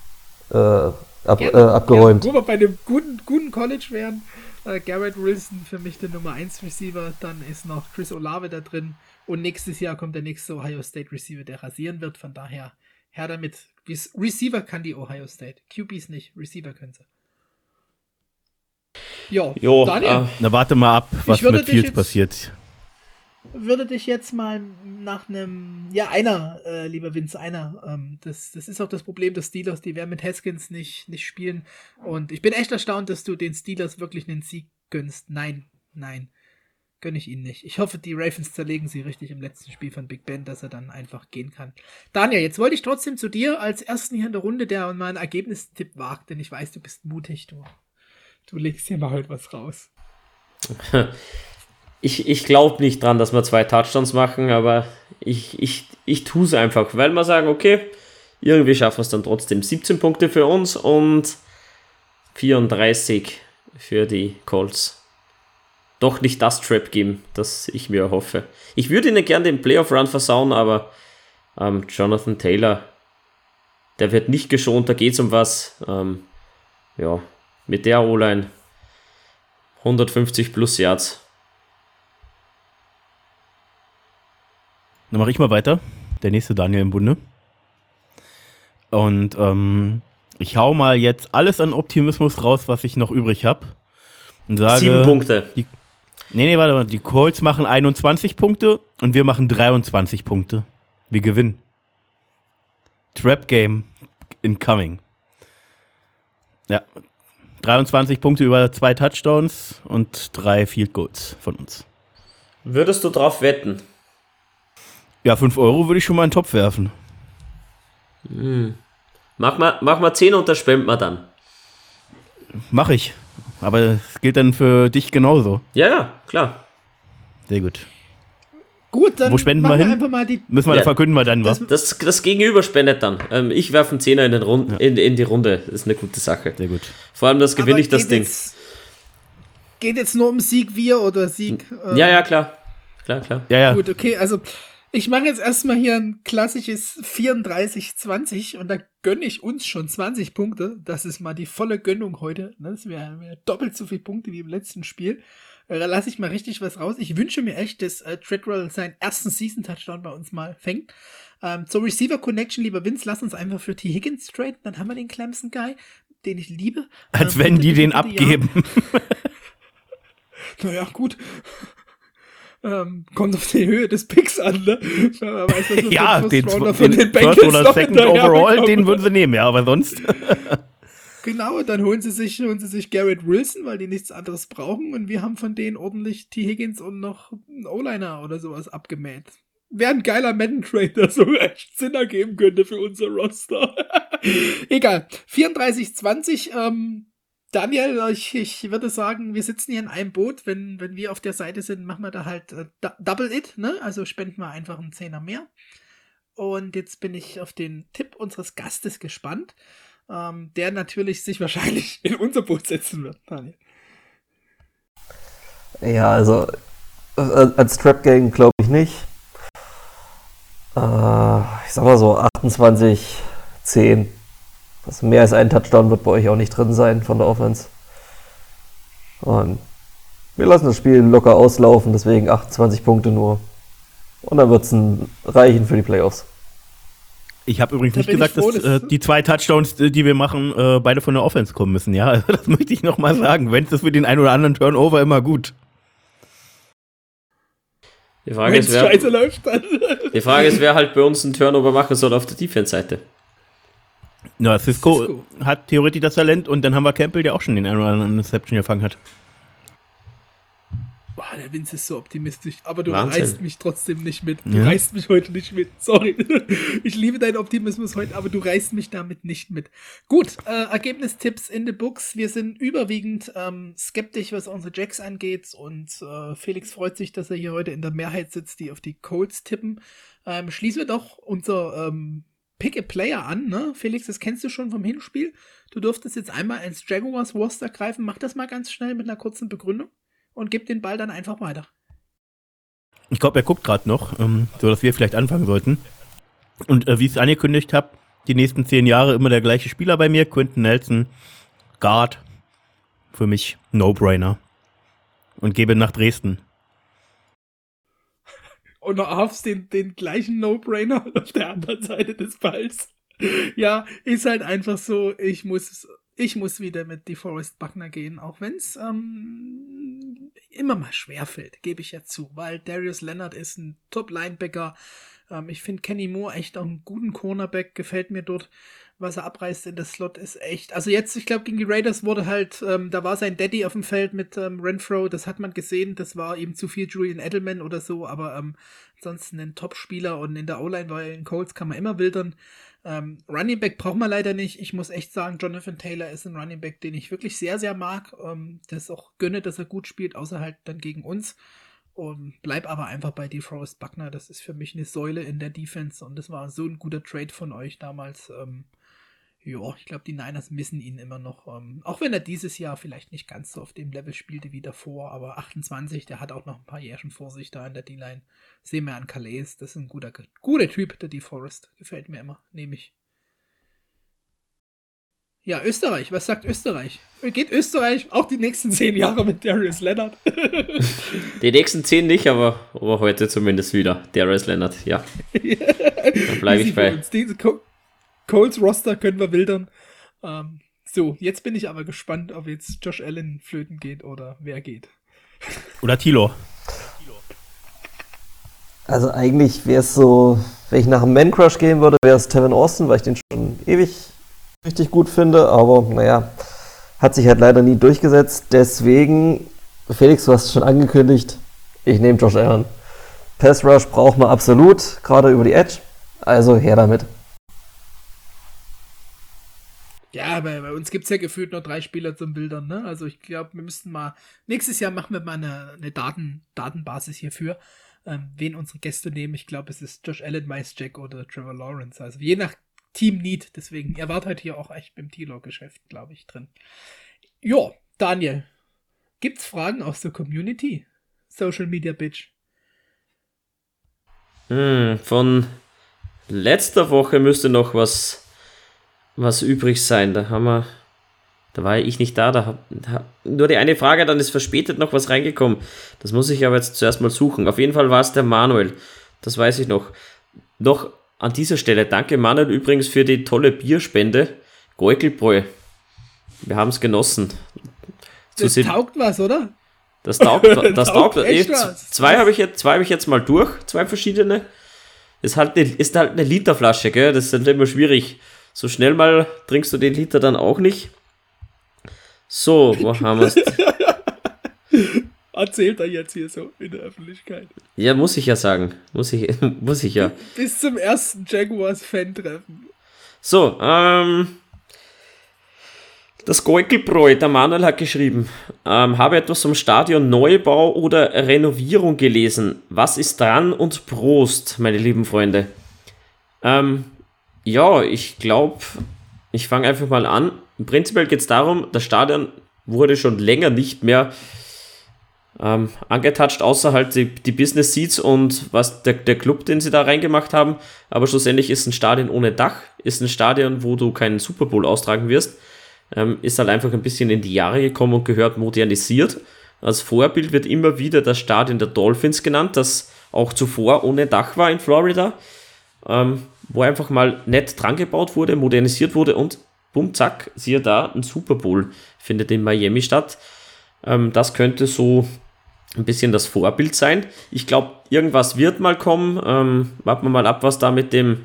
äh, ab, ja, äh, abgeräumt. Ja, wo wir bei dem guten, guten College wären, äh, Garrett Wilson für mich der Nummer 1 Receiver, dann ist noch Chris Olave da drin und nächstes Jahr kommt der nächste Ohio State Receiver, der rasieren wird, von daher her damit. Receiver kann die Ohio State, QBs nicht, Receiver können sie. Jo, jo Daniel. Äh, na warte mal ab, was mit Fields passiert würde dich jetzt mal nach einem, ja, einer, äh, lieber Vince, einer. Ähm, das, das ist auch das Problem des Steelers, die werden mit Haskins nicht, nicht spielen. Und ich bin echt erstaunt, dass du den Steelers wirklich einen Sieg gönnst. Nein, nein, gönne ich ihnen nicht. Ich hoffe, die Ravens zerlegen sie richtig im letzten Spiel von Big Ben, dass er dann einfach gehen kann. Daniel, jetzt wollte ich trotzdem zu dir als ersten hier in der Runde, der mal einen Ergebnistipp wagt, denn ich weiß, du bist mutig, du. Du legst hier mal heute was raus. ich, ich glaube nicht dran, dass wir zwei Touchdowns machen, aber ich, ich, ich tue es einfach, weil wir sagen, okay, irgendwie schaffen wir es dann trotzdem. 17 Punkte für uns und 34 für die Colts. Doch nicht das Trap geben, das ich mir hoffe. Ich würde ihnen gerne den Playoff-Run versauen, aber ähm, Jonathan Taylor der wird nicht geschont, da geht es um was. Ähm, ja, mit der O-Line 150 plus Yards. Dann mache ich mal weiter. Der nächste Daniel im Bunde. Und ähm, ich hau mal jetzt alles an Optimismus raus, was ich noch übrig habe. Und sage. Sieben Punkte. Die, nee, nee, warte mal. Die Colts machen 21 Punkte und wir machen 23 Punkte. Wir gewinnen. Trap Game incoming. Ja. 23 Punkte über zwei Touchdowns und drei Field Goals von uns. Würdest du drauf wetten? Ja, 5 Euro würde ich schon mal in den Topf werfen. Mach mal, mach mal 10 und das spenden wir dann. Mach ich. Aber es gilt dann für dich genauso. Ja, ja, klar. Sehr gut. Gut, dann Wo spenden wir hin? einfach mal die. Müssen wir Ja. verkünden wir dann was. Das, das Gegenüber spendet dann. Ähm, ich werfe einen Zehner in, den Rund, in, in die Runde. Das ist eine gute Sache. Sehr gut. Vor allem, das gewinne ich das Ding. Jetzt, geht jetzt nur um Sieg wir oder Sieg. äh, Ja, ja, klar. Klar, klar. Ja, ja. Gut, okay, also ich mache jetzt erstmal hier ein klassisches 34-20 und da gönne ich uns schon 20 Punkte. Das ist mal die volle Gönnung heute. Ne? Das wäre wär doppelt so viele Punkte wie im letzten Spiel. Äh, Da lasse ich mal richtig was raus. Ich wünsche mir echt, dass äh, Treadwell seinen ersten Season-Touchdown bei uns mal fängt. Ähm, zur Receiver-Connection, lieber Vince, lass uns einfach für T. Higgins traden. Dann haben wir den Clemson-Guy, den ich liebe. Als Ähm, wenn die den abgeben. Naja, gut. Ähm, kommt auf die Höhe des Picks an, ne? Weiß, ja, den, den, von den First oder Second Overall, bekommen. den würden sie nehmen, ja, aber sonst. Genau, dann holen sie sich, holen sie sich Garrett Wilson, weil die nichts anderes brauchen und wir haben von denen ordentlich T. Higgins und noch einen O-Liner oder sowas abgemäht. Wäre ein geiler Madden-Trade, der so echt Sinn ergeben könnte für unser Roster. Egal. 34-20, ähm, Daniel, ich, ich würde sagen, wir sitzen hier in einem Boot. Wenn, wenn wir auf der Seite sind, machen wir da halt äh, Double It, ne? Also spenden wir einfach einen Zehner mehr. Und jetzt bin ich auf den Tipp unseres Gastes gespannt, ähm, der natürlich sich wahrscheinlich in unser Boot setzen wird, Daniel. Ja, also äh, als Trap Gang glaube ich nicht. Äh, ich sag mal so 28, 10. Also mehr als ein Touchdown wird bei euch auch nicht drin sein von der Offense. Und wir lassen das Spiel locker auslaufen, deswegen 28 Punkte nur. Und dann wird es reichen für die Playoffs. Ich habe übrigens Da nicht gesagt, froh, dass äh, die zwei Touchdowns, äh, die wir machen, äh, beide von der Offense kommen müssen. Ja, also das möchte ich noch mal sagen. Wenn es für den einen oder anderen Turnover immer gut. Die Frage, Wenn ist, es wer, scheiße läuft, dann. die Frage ist, wer halt bei uns einen Turnover machen soll auf der Defense-Seite. Ja, Cisco, Cisco. hat theoretisch das Talent und dann haben wir Campbell, der auch schon den einen oder anderen Interception gefangen hat. Boah, der Vince ist so optimistisch, aber du Wahnsinn. reißt mich trotzdem nicht mit. Du Ja. reißt mich heute nicht mit. Sorry. Ich liebe deinen Optimismus heute, aber du reißt mich damit nicht mit. Gut, äh, Ergebnistipps in the Books. Wir sind überwiegend ähm, skeptisch, was unsere Jacks angeht und äh, Felix freut sich, dass er hier heute in der Mehrheit sitzt, die auf die Colts tippen. Ähm, schließen wir doch unser ähm, Pick a Player an, ne? Felix, das kennst du schon vom Hinspiel. Du durftest jetzt einmal ins Jaguars Roster greifen. Mach das mal ganz schnell mit einer kurzen Begründung und gib den Ball dann einfach weiter. Ich glaube, er guckt gerade noch, ähm, so dass wir vielleicht anfangen sollten. Und äh, wie ich es angekündigt habe, die nächsten zehn Jahre immer der gleiche Spieler bei mir, Quentin Nelson, Guard. Für mich No-Brainer. Und gebe nach Dresden. Und Harfs den, den gleichen No-Brainer auf der anderen Seite des Balls. Ja, ist halt einfach so, ich muss, ich muss wieder mit DeForest Buckner gehen, auch wenn es ähm, immer mal schwerfällt, gebe ich ja zu, weil Darius Leonard ist ein Top-Linebacker. Ähm, ich finde Kenny Moore echt auch einen guten Cornerback, gefällt mir dort. Was er abreißt in der Slot ist echt. Also jetzt, ich glaube, gegen die Raiders wurde halt, ähm, da war sein Daddy auf dem Feld mit ähm, Renfro, das hat man gesehen, das war eben zu viel Julian Edelman oder so, aber ähm, ansonsten ein Top-Spieler und in der O-Line, weil in Colts kann man immer wildern. Ähm, Running Back braucht man leider nicht. Ich muss echt sagen, Jonathan Taylor ist ein Running Back, den ich wirklich sehr, sehr mag. Ähm, das auch gönne, dass er gut spielt, außer halt dann gegen uns. Und bleib aber einfach bei DeForest Buckner. Das ist für mich eine Säule in der Defense und das war so ein guter Trade von euch damals. Ähm, ja, ich glaube, die Niners missen ihn immer noch. Ähm, auch wenn er dieses Jahr vielleicht nicht ganz so auf dem Level spielte wie davor, aber 28, der hat auch noch ein paar Jährchen vor sich da in der D-Line. Sehen wir an Calais, das ist ein guter, guter Typ, der DeForest. Gefällt mir immer, nehme ich. Ja, Österreich. Was sagt Österreich? Geht Österreich auch die nächsten zehn Jahre mit Darius Leonard? Die nächsten zehn nicht, aber, aber heute zumindest wieder. Darius Leonard, ja. da bleibe ich bei. Diese Coles Roster können wir wildern. Ähm, so, jetzt bin ich aber gespannt, ob jetzt Josh Allen flöten geht oder wer geht. Oder Tilo. Also eigentlich wäre es so, wenn ich nach einem Man Crush gehen würde, wäre es Tevin Austin, weil ich den schon ewig richtig gut finde, aber naja, hat sich halt leider nie durchgesetzt. Deswegen, Felix, du hast es schon angekündigt, ich nehme Josh Allen. Pass Rush braucht man absolut, gerade über die Edge. Also her damit. Ja, bei, bei uns gibt es ja gefühlt nur drei Spieler zum Bildern, ne? Also ich glaube, wir müssten mal, nächstes Jahr machen wir mal eine, eine Daten, Datenbasis hierfür, ähm, wen unsere Gäste nehmen. Ich glaube, es ist Josh Allen, Mice Jack oder Trevor Lawrence. Also je nach Team Need. Deswegen, er war halt hier auch echt beim T-Log-Geschäft, glaube ich, drin. Jo, Daniel, gibt's Fragen aus der Community? Social Media Bitch. Hm, von letzter Woche müsste noch was, was übrig sein. Da haben wir, da war ich nicht da, da, da nur die eine Frage, dann ist verspätet noch was reingekommen. Das muss ich aber jetzt zuerst mal suchen. Auf jeden Fall war es der Manuel. Das weiß ich noch. Noch an dieser Stelle danke Manuel übrigens für die tolle Bierspende. Geukelbräu. Wir haben es genossen. Das taugt was, oder? Das taugt, das taugt, taugt echt was. Zwei habe ich, jetzt, hab ich jetzt mal durch, zwei verschiedene. Ist halt eine, ist halt eine Literflasche, gell? Das ist halt immer schwierig. So schnell mal trinkst du den Liter dann auch nicht. So, wo haben wir es? erzählt er jetzt hier so in der Öffentlichkeit. Ja, muss ich ja sagen. Muss ich, muss ich ja. Bis zum ersten Jaguars-Fan-Treffen. So, ähm. Das Geukelbräu, der Manuel hat geschrieben, ähm, habe etwas zum Stadion Neubau oder Renovierung gelesen. Was ist dran und Prost, meine lieben Freunde? Ähm, ja, ich glaube, ich fange einfach mal an. Prinzipiell geht es darum, das Stadion wurde schon länger nicht mehr ähm, angetatscht, außer halt die, die, Business Seats und was der, der Club, den sie da reingemacht haben. Aber schlussendlich ist ein Stadion ohne Dach, ist ein Stadion, wo du keinen Super Bowl austragen wirst. Ähm, ist halt einfach ein bisschen in die Jahre gekommen und gehört modernisiert. Als Vorbild wird immer wieder das Stadion der Dolphins genannt, das auch zuvor ohne Dach war in Florida, ähm, wo einfach mal nett dran gebaut wurde, modernisiert wurde und bumm, zack, siehe da, ein Super Bowl findet in Miami statt. Ähm, das könnte so ein bisschen das Vorbild sein. Ich glaube, irgendwas wird mal kommen. Ähm, warten wir mal ab, was da mit dem,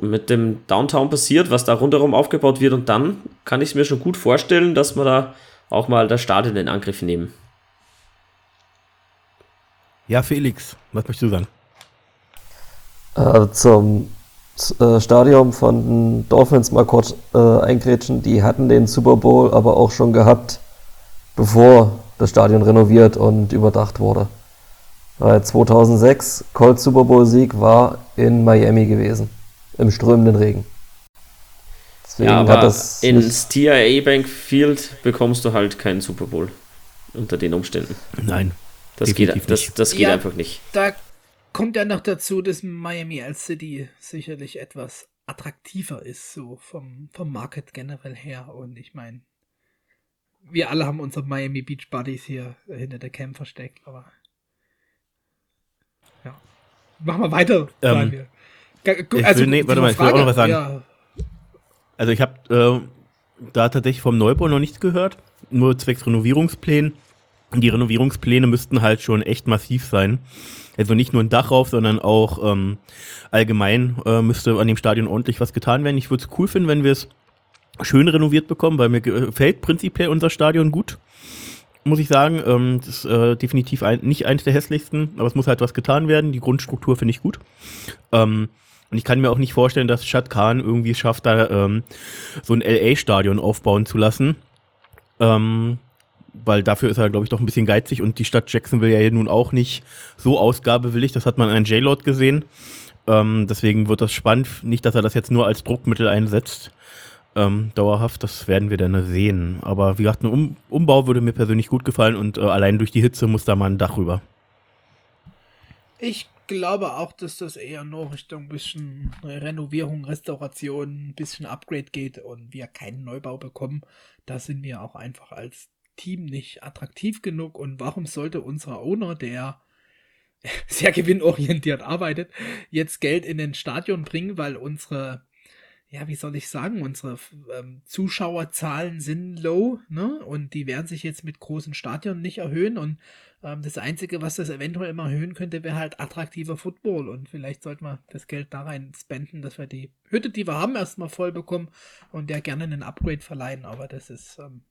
mit dem Downtown passiert, was da rundherum aufgebaut wird. Und dann kann ich es mir schon gut vorstellen, dass wir da auch mal das Stadion in Angriff nehmen. Ja, Felix, was möchtest du sagen? Äh, zum äh, Stadion von den Dolphins mal kurz äh, eingrätschen. Die hatten den Super Bowl aber auch schon gehabt, bevor das Stadion renoviert und überdacht wurde. Weil 2006 Colts Super Bowl Sieg war in Miami gewesen, im strömenden Regen. Deswegen ja, aber ins TIA Bank Field bekommst du halt keinen Super Bowl unter den Umständen. Nein. Das geht, das, das geht ja, einfach nicht. Da kommt ja noch dazu, dass Miami als City sicherlich etwas attraktiver ist, so vom, vom Market generell her. Und ich meine, wir alle haben unsere Miami Beach Buddies hier hinter der Cam versteckt, aber ja. Machen wir weiter, ähm, wir. Also, will, nee, warte mal, ich will auch noch was sagen. Ja. Also ich habe äh, da tatsächlich vom Neubau noch nichts gehört, nur zwecks Renovierungsplänen. Die Renovierungspläne müssten halt schon echt massiv sein. Also nicht nur ein Dach rauf, sondern auch ähm, allgemein äh, müsste an dem Stadion ordentlich was getan werden. Ich würde es cool finden, wenn wir es schön renoviert bekommen, weil mir gefällt prinzipiell unser Stadion gut. Muss ich sagen, ähm, das ist äh, definitiv ein, nicht eins der hässlichsten, aber es muss halt was getan werden. Die Grundstruktur finde ich gut. Ähm, und ich kann mir auch nicht vorstellen, dass Shad Khan irgendwie schafft, da ähm, so ein LA-Stadion aufbauen zu lassen. Ähm, weil dafür ist er, glaube ich, doch ein bisschen geizig und die Stadt Jacksonville ja nun auch nicht so ausgabewillig. Das hat man an J-Lord gesehen. Ähm, deswegen wird das spannend. Nicht, dass er das jetzt nur als Druckmittel einsetzt ähm, dauerhaft. Das werden wir dann sehen. Aber wie gesagt, ein um Umbau würde mir persönlich gut gefallen und äh, allein durch die Hitze muss da mal ein Dach rüber. Ich glaube auch, dass das eher nur Richtung bisschen Renovierung, Restauration, ein bisschen Upgrade geht und wir keinen Neubau bekommen. Da sind wir auch einfach als Team nicht attraktiv genug. Und warum sollte unser Owner, der sehr gewinnorientiert arbeitet, jetzt Geld in den Stadion bringen, weil unsere ja, wie soll ich sagen, unsere ähm, Zuschauerzahlen sind low, ne? Und die werden sich jetzt mit großen Stadien nicht erhöhen. Und ähm, das Einzige, was das eventuell immer erhöhen könnte, wäre halt attraktiver Football. Und vielleicht sollten wir das Geld da rein spenden, dass wir die Hütte, die wir haben, erstmal voll bekommen und der gerne einen Upgrade verleihen. Aber das ist. Ähm,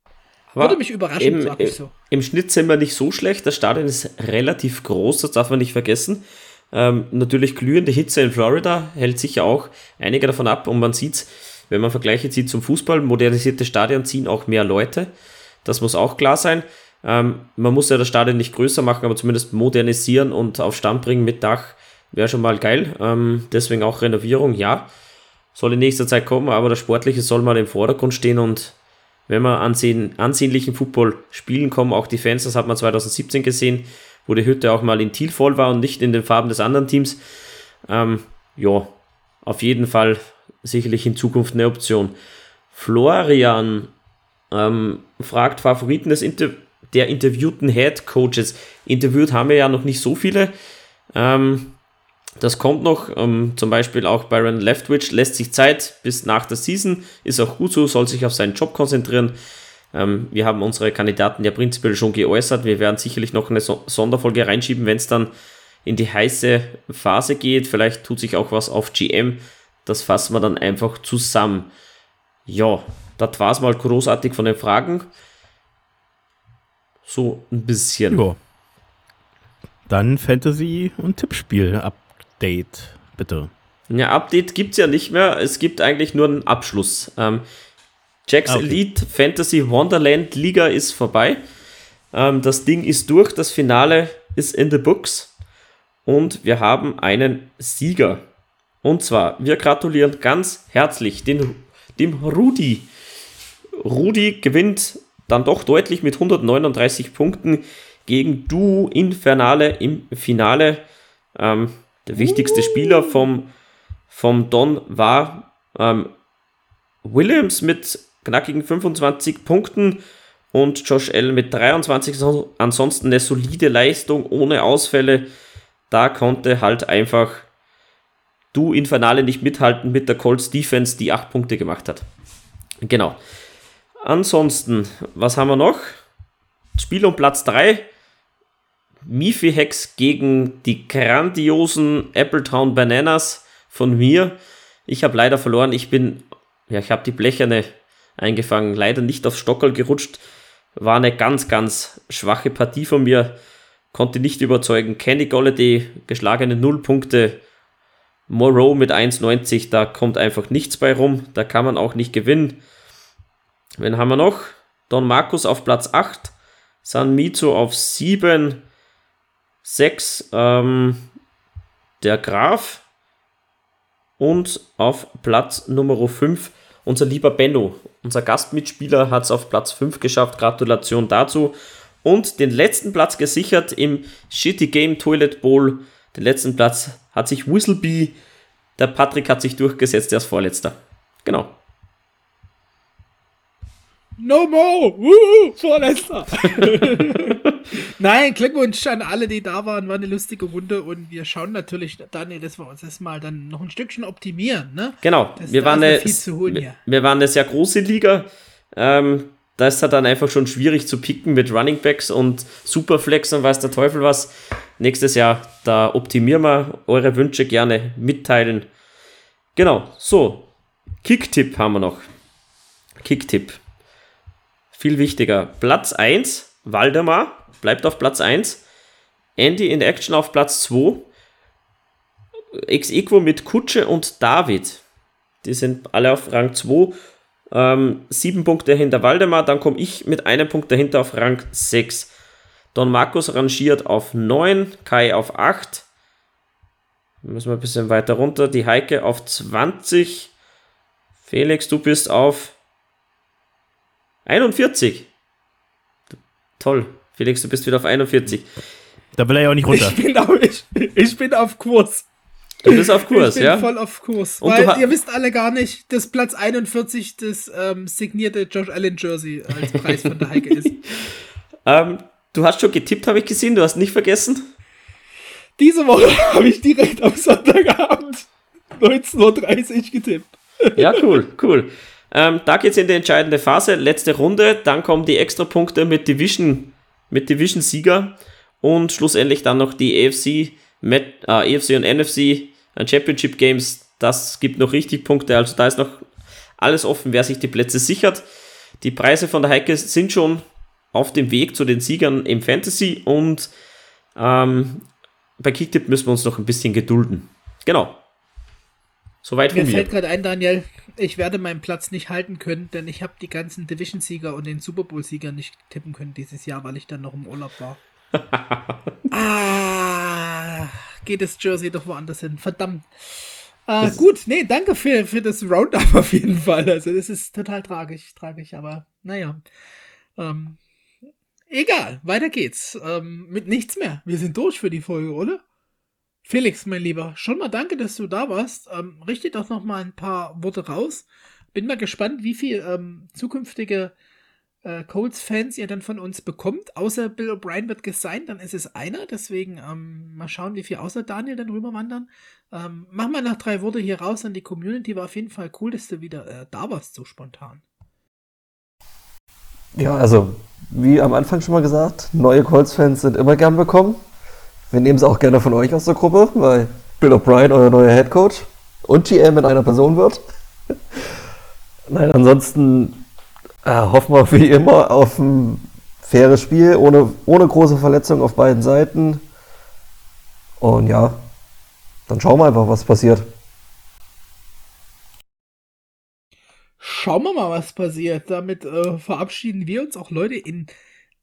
würde mich überraschen, im, ich so. Im Schnitt sind wir nicht so schlecht. Das Stadion ist relativ groß, das darf man nicht vergessen. Ähm, natürlich glühende Hitze in Florida hält sicher auch einige davon ab und man sieht, wenn man Vergleiche zieht zum Fußball, modernisierte Stadien ziehen auch mehr Leute. Das muss auch klar sein. Ähm, man muss ja das Stadion nicht größer machen, aber zumindest modernisieren und auf Stand bringen mit Dach wäre schon mal geil. Ähm, deswegen auch Renovierung, ja. Soll in nächster Zeit kommen, aber das Sportliche soll mal im Vordergrund stehen und wenn wir ansehen, ansehnlichen Football spielen kommen, auch die Fans, das hat man 2017 gesehen, wo die Hütte auch mal in Thiel voll war und nicht in den Farben des anderen Teams. Ähm, ja, auf jeden Fall sicherlich in Zukunft eine Option. Florian ähm, fragt Favoriten des Inter der interviewten Head Coaches. Interviewt haben wir ja noch nicht so viele. Ähm, das kommt noch. Ähm, zum Beispiel auch Byron Leftwich lässt sich Zeit bis nach der Season. Ist auch gut so, soll sich auf seinen Job konzentrieren. Ähm, wir haben unsere Kandidaten ja prinzipiell schon geäußert. Wir werden sicherlich noch eine so Sonderfolge reinschieben, wenn es dann in die heiße Phase geht. Vielleicht tut sich auch was auf GM. Das fassen wir dann einfach zusammen. Ja, das war es mal großartig von den Fragen. So ein bisschen. Ja. Dann Fantasy und Tippspiel-Update, bitte. Ja, Update gibt es ja nicht mehr. Es gibt eigentlich nur einen Abschluss. Ähm, Jacks ah, okay. Elite Fantasy Wonderland Liga ist vorbei. Ähm, das Ding ist durch, das Finale ist in the books und wir haben einen Sieger. Und zwar, wir gratulieren ganz herzlich den, dem Rudi. Rudi gewinnt dann doch deutlich mit 139 Punkten gegen Du Infernale im Finale. Ähm, der wichtigste Spieler vom, vom Don war ähm, Williams mit knackigen 25 Punkten und Josh Allen mit 23. Ansonsten eine solide Leistung ohne Ausfälle. Da konnte halt einfach du Infernale nicht mithalten mit der Colts Defense, die 8 Punkte gemacht hat. Genau. Ansonsten, was haben wir noch? Spiel um Platz 3. Mifi Hex gegen die grandiosen Appletown Bananas von mir. Ich habe leider verloren. Ich bin, ja, ich habe die blecherne eingefangen. Leider nicht aufs Stockerl gerutscht. War eine ganz, ganz schwache Partie von mir. Konnte nicht überzeugen. Kenny Golladay, geschlagene 0 Punkte. Moreau mit 1,90, da kommt einfach nichts bei rum. Da kann man auch nicht gewinnen. Wen haben wir noch? Don Markus auf Platz 8. San Mizo auf 7. 6. Ähm, der Graf. Und auf Platz Nummer 5 unser lieber Benno, unser Gastmitspieler, hat es auf Platz 5 geschafft. Gratulation dazu. Und den letzten Platz gesichert im Shitty Game Toilet Bowl. Den letzten Platz hat sich Whistlebee. Der Patrick hat sich durchgesetzt, der ist Vorletzter. Genau. No more! Woo, Vorletzter! Nein, Glückwunsch an alle, die da waren. War eine lustige Runde und wir schauen natürlich, Daniel, dass wir uns das mal dann noch ein Stückchen optimieren. Ne? Genau, das, wir, waren eine, wir, wir, waren eine sehr große Liga. Ähm, da ist halt dann einfach schon schwierig zu picken mit Running Backs und Superflex und weiß der Teufel was. Nächstes Jahr, da optimieren wir eure Wünsche gerne mitteilen. Genau, so. Kicktipp haben wir noch. Kicktipp. Viel wichtiger. Platz 1, Waldemar, bleibt auf Platz 1. Andy in Action auf Platz 2. Ex Equo mit Kutsche und David. Die sind alle auf Rang 2. Ähm, sieben Punkte hinter Waldemar. Dann komme ich mit einem Punkt dahinter auf Rang 6. Don Markus rangiert auf 9. Kai auf 8. Müssen wir ein bisschen weiter runter. Die Heike auf 20. Felix, du bist auf 41. Toll. Felix, du bist wieder auf 41. Da will er ja auch nicht runter. Ich bin, auf, ich, ich bin auf Kurs. Du bist auf Kurs, ich bin ja? voll auf Kurs. Und weil ihr wisst alle gar nicht, dass Platz 41 das ähm, signierte Josh Allen Jersey als Preis von der Heike ist. Ähm, du hast schon getippt, habe ich gesehen. Du hast nicht vergessen. Diese Woche habe ich direkt am Sonntagabend 19.30 Uhr getippt. Ja, cool, cool. Ähm, da geht's in die entscheidende Phase, letzte Runde, dann kommen die Extrapunkte mit Division, mit Division-Sieger und schlussendlich dann noch die AFC, Met, äh, AFC und NFC äh, Championship Games. Das gibt noch richtig Punkte, also da ist noch alles offen, wer sich die Plätze sichert. Die Preise von der Heike sind schon auf dem Weg zu den Siegern im Fantasy und ähm, bei Kicktip müssen wir uns noch ein bisschen gedulden. Genau. Soweit Mir fällt gerade ein, Daniel, ich werde meinen Platz nicht halten können, denn ich habe die ganzen Division-Sieger und den Super Bowl-Sieger nicht tippen können dieses Jahr, weil ich dann noch im Urlaub war. ah, geht das Jersey doch woanders hin. Verdammt. Äh, gut, nee, danke für, für das Roundup auf jeden Fall. Also, das ist total tragisch, tragisch, aber naja. Ähm, egal, weiter geht's. Ähm, mit nichts mehr. Wir sind durch für die Folge, oder? Felix, mein Lieber, schon mal danke, dass du da warst. Ähm, richte doch noch mal ein paar Worte raus. Bin mal gespannt, wie viel ähm, zukünftige äh, Colts-Fans ihr dann von uns bekommt. Außer Bill O'Brien wird gesigned, dann ist es einer. Deswegen ähm, mal schauen, wie viel außer Daniel dann rüberwandern. Ähm, mach mal noch drei Worte hier raus an die Community. War auf jeden Fall cool, dass du wieder äh, da warst, so spontan. Ja, also, wie am Anfang schon mal gesagt, neue Colts-Fans sind immer gern willkommen. Wir nehmen sie auch gerne von euch aus der Gruppe, weil Bill O'Brien euer neuer Headcoach und GM in einer Person wird. Nein, ansonsten äh, hoffen wir wie immer auf ein faires Spiel, ohne, ohne große Verletzungen auf beiden Seiten. Und ja, dann schauen wir einfach, was passiert. Schauen wir mal, was passiert. Damit äh, verabschieden wir uns auch Leute in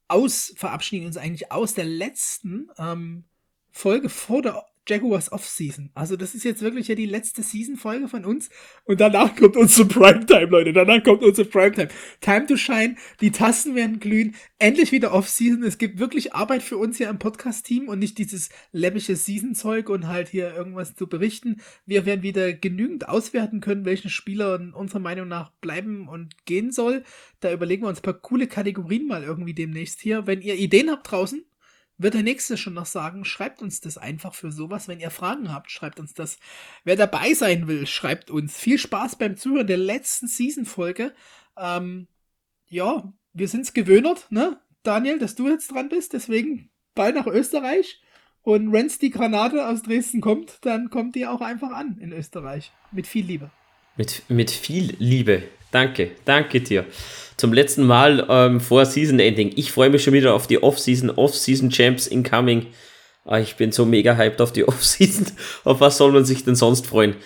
aus, verabschieden uns eigentlich aus der letzten ähm, Folge vor der Jaguars Off-Season. Also das ist jetzt wirklich ja die letzte Season-Folge von uns. Und danach kommt unsere Primetime, Leute. Danach kommt unsere Primetime. Time to shine. Die Tasten werden glühen. Endlich wieder Off-Season. Es gibt wirklich Arbeit für uns hier im Podcast-Team und nicht dieses läppische Season-Zeug und halt hier irgendwas zu berichten. Wir werden wieder genügend auswerten können, welchen Spieler unserer Meinung nach bleiben und gehen soll. Da überlegen wir uns ein paar coole Kategorien mal irgendwie demnächst hier. Wenn ihr Ideen habt draußen, wird der nächste schon noch sagen, schreibt uns das einfach für sowas. Wenn ihr Fragen habt, schreibt uns das. Wer dabei sein will, schreibt uns. Viel Spaß beim Zuhören der letzten Season-Folge. Ähm, ja, wir sind's gewöhnert, ne? Daniel, dass du jetzt dran bist, deswegen Ball nach Österreich. Und wenn's die Granate aus Dresden kommt, dann kommt die auch einfach an in Österreich. Mit viel Liebe. Mit, mit viel Liebe. Danke, danke dir. Zum letzten Mal ähm, vor Season Ending. Ich freue mich schon wieder auf die Off-Season, Off-Season Champs incoming. Ah, ich bin so mega hyped auf die Off-Season. Auf was soll man sich denn sonst freuen?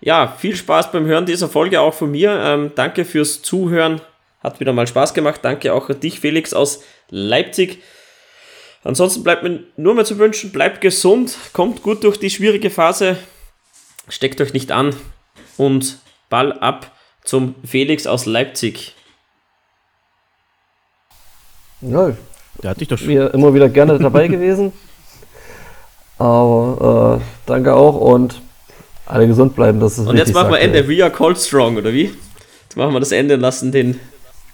Ja, viel Spaß beim Hören dieser Folge auch von mir. Ähm, danke fürs Zuhören. Hat wieder mal Spaß gemacht. Danke auch an dich, Felix aus Leipzig. Ansonsten bleibt mir nur mehr zu wünschen, bleibt gesund, kommt gut durch die schwierige Phase, steckt euch nicht an und Ball ab zum Felix aus Leipzig. Ja, Der hat dich doch schon. wir immer wieder gerne dabei gewesen. Aber äh, danke auch und alle gesund bleiben. Das ist Und jetzt machen wir Ende. We are cold strong, oder wie? Jetzt machen wir das Ende und lassen den,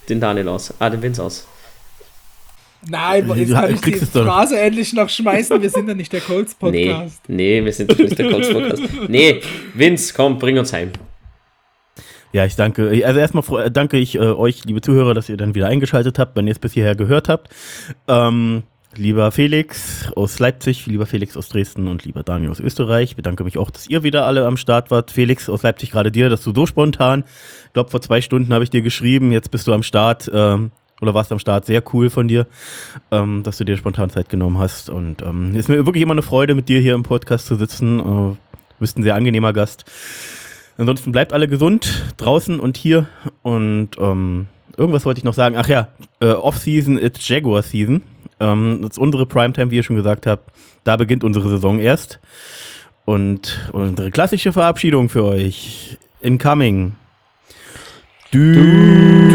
den Daniel aus. Ah, den Vince aus. Nein, jetzt kann ich die. Phrase endlich noch schmeißen. Wir sind ja nicht der Nee, Colts-Podcast. nee, wir sind doch nicht der Colts Podcast. Nee, Vince, komm, bring uns heim. Ja, ich danke. Also erstmal fro- danke ich äh, euch, liebe Zuhörer, dass ihr dann wieder eingeschaltet habt, wenn ihr es bis hierher gehört habt. Ähm, lieber Felix aus Leipzig, lieber Felix aus Dresden und lieber Daniel aus Österreich. Ich bedanke mich auch, dass ihr wieder alle am Start wart. Felix aus Leipzig, gerade dir, dass du so spontan, ich glaube vor zwei Stunden habe ich dir geschrieben, jetzt bist du am Start. Ähm, oder warst am Start, sehr cool von dir, ähm, dass du dir spontan Zeit genommen hast. Und ähm, ist mir wirklich immer eine Freude, mit dir hier im Podcast zu sitzen. Äh, du bist ein sehr angenehmer Gast. Ansonsten bleibt alle gesund, draußen und hier. Und ähm, irgendwas wollte ich noch sagen. Ach ja, äh, Off-Season ist Jaguar-Season. Ähm, das ist unsere Primetime, wie ihr schon gesagt habt. Da beginnt unsere Saison erst. Und unsere klassische Verabschiedung für euch. Incoming. Du.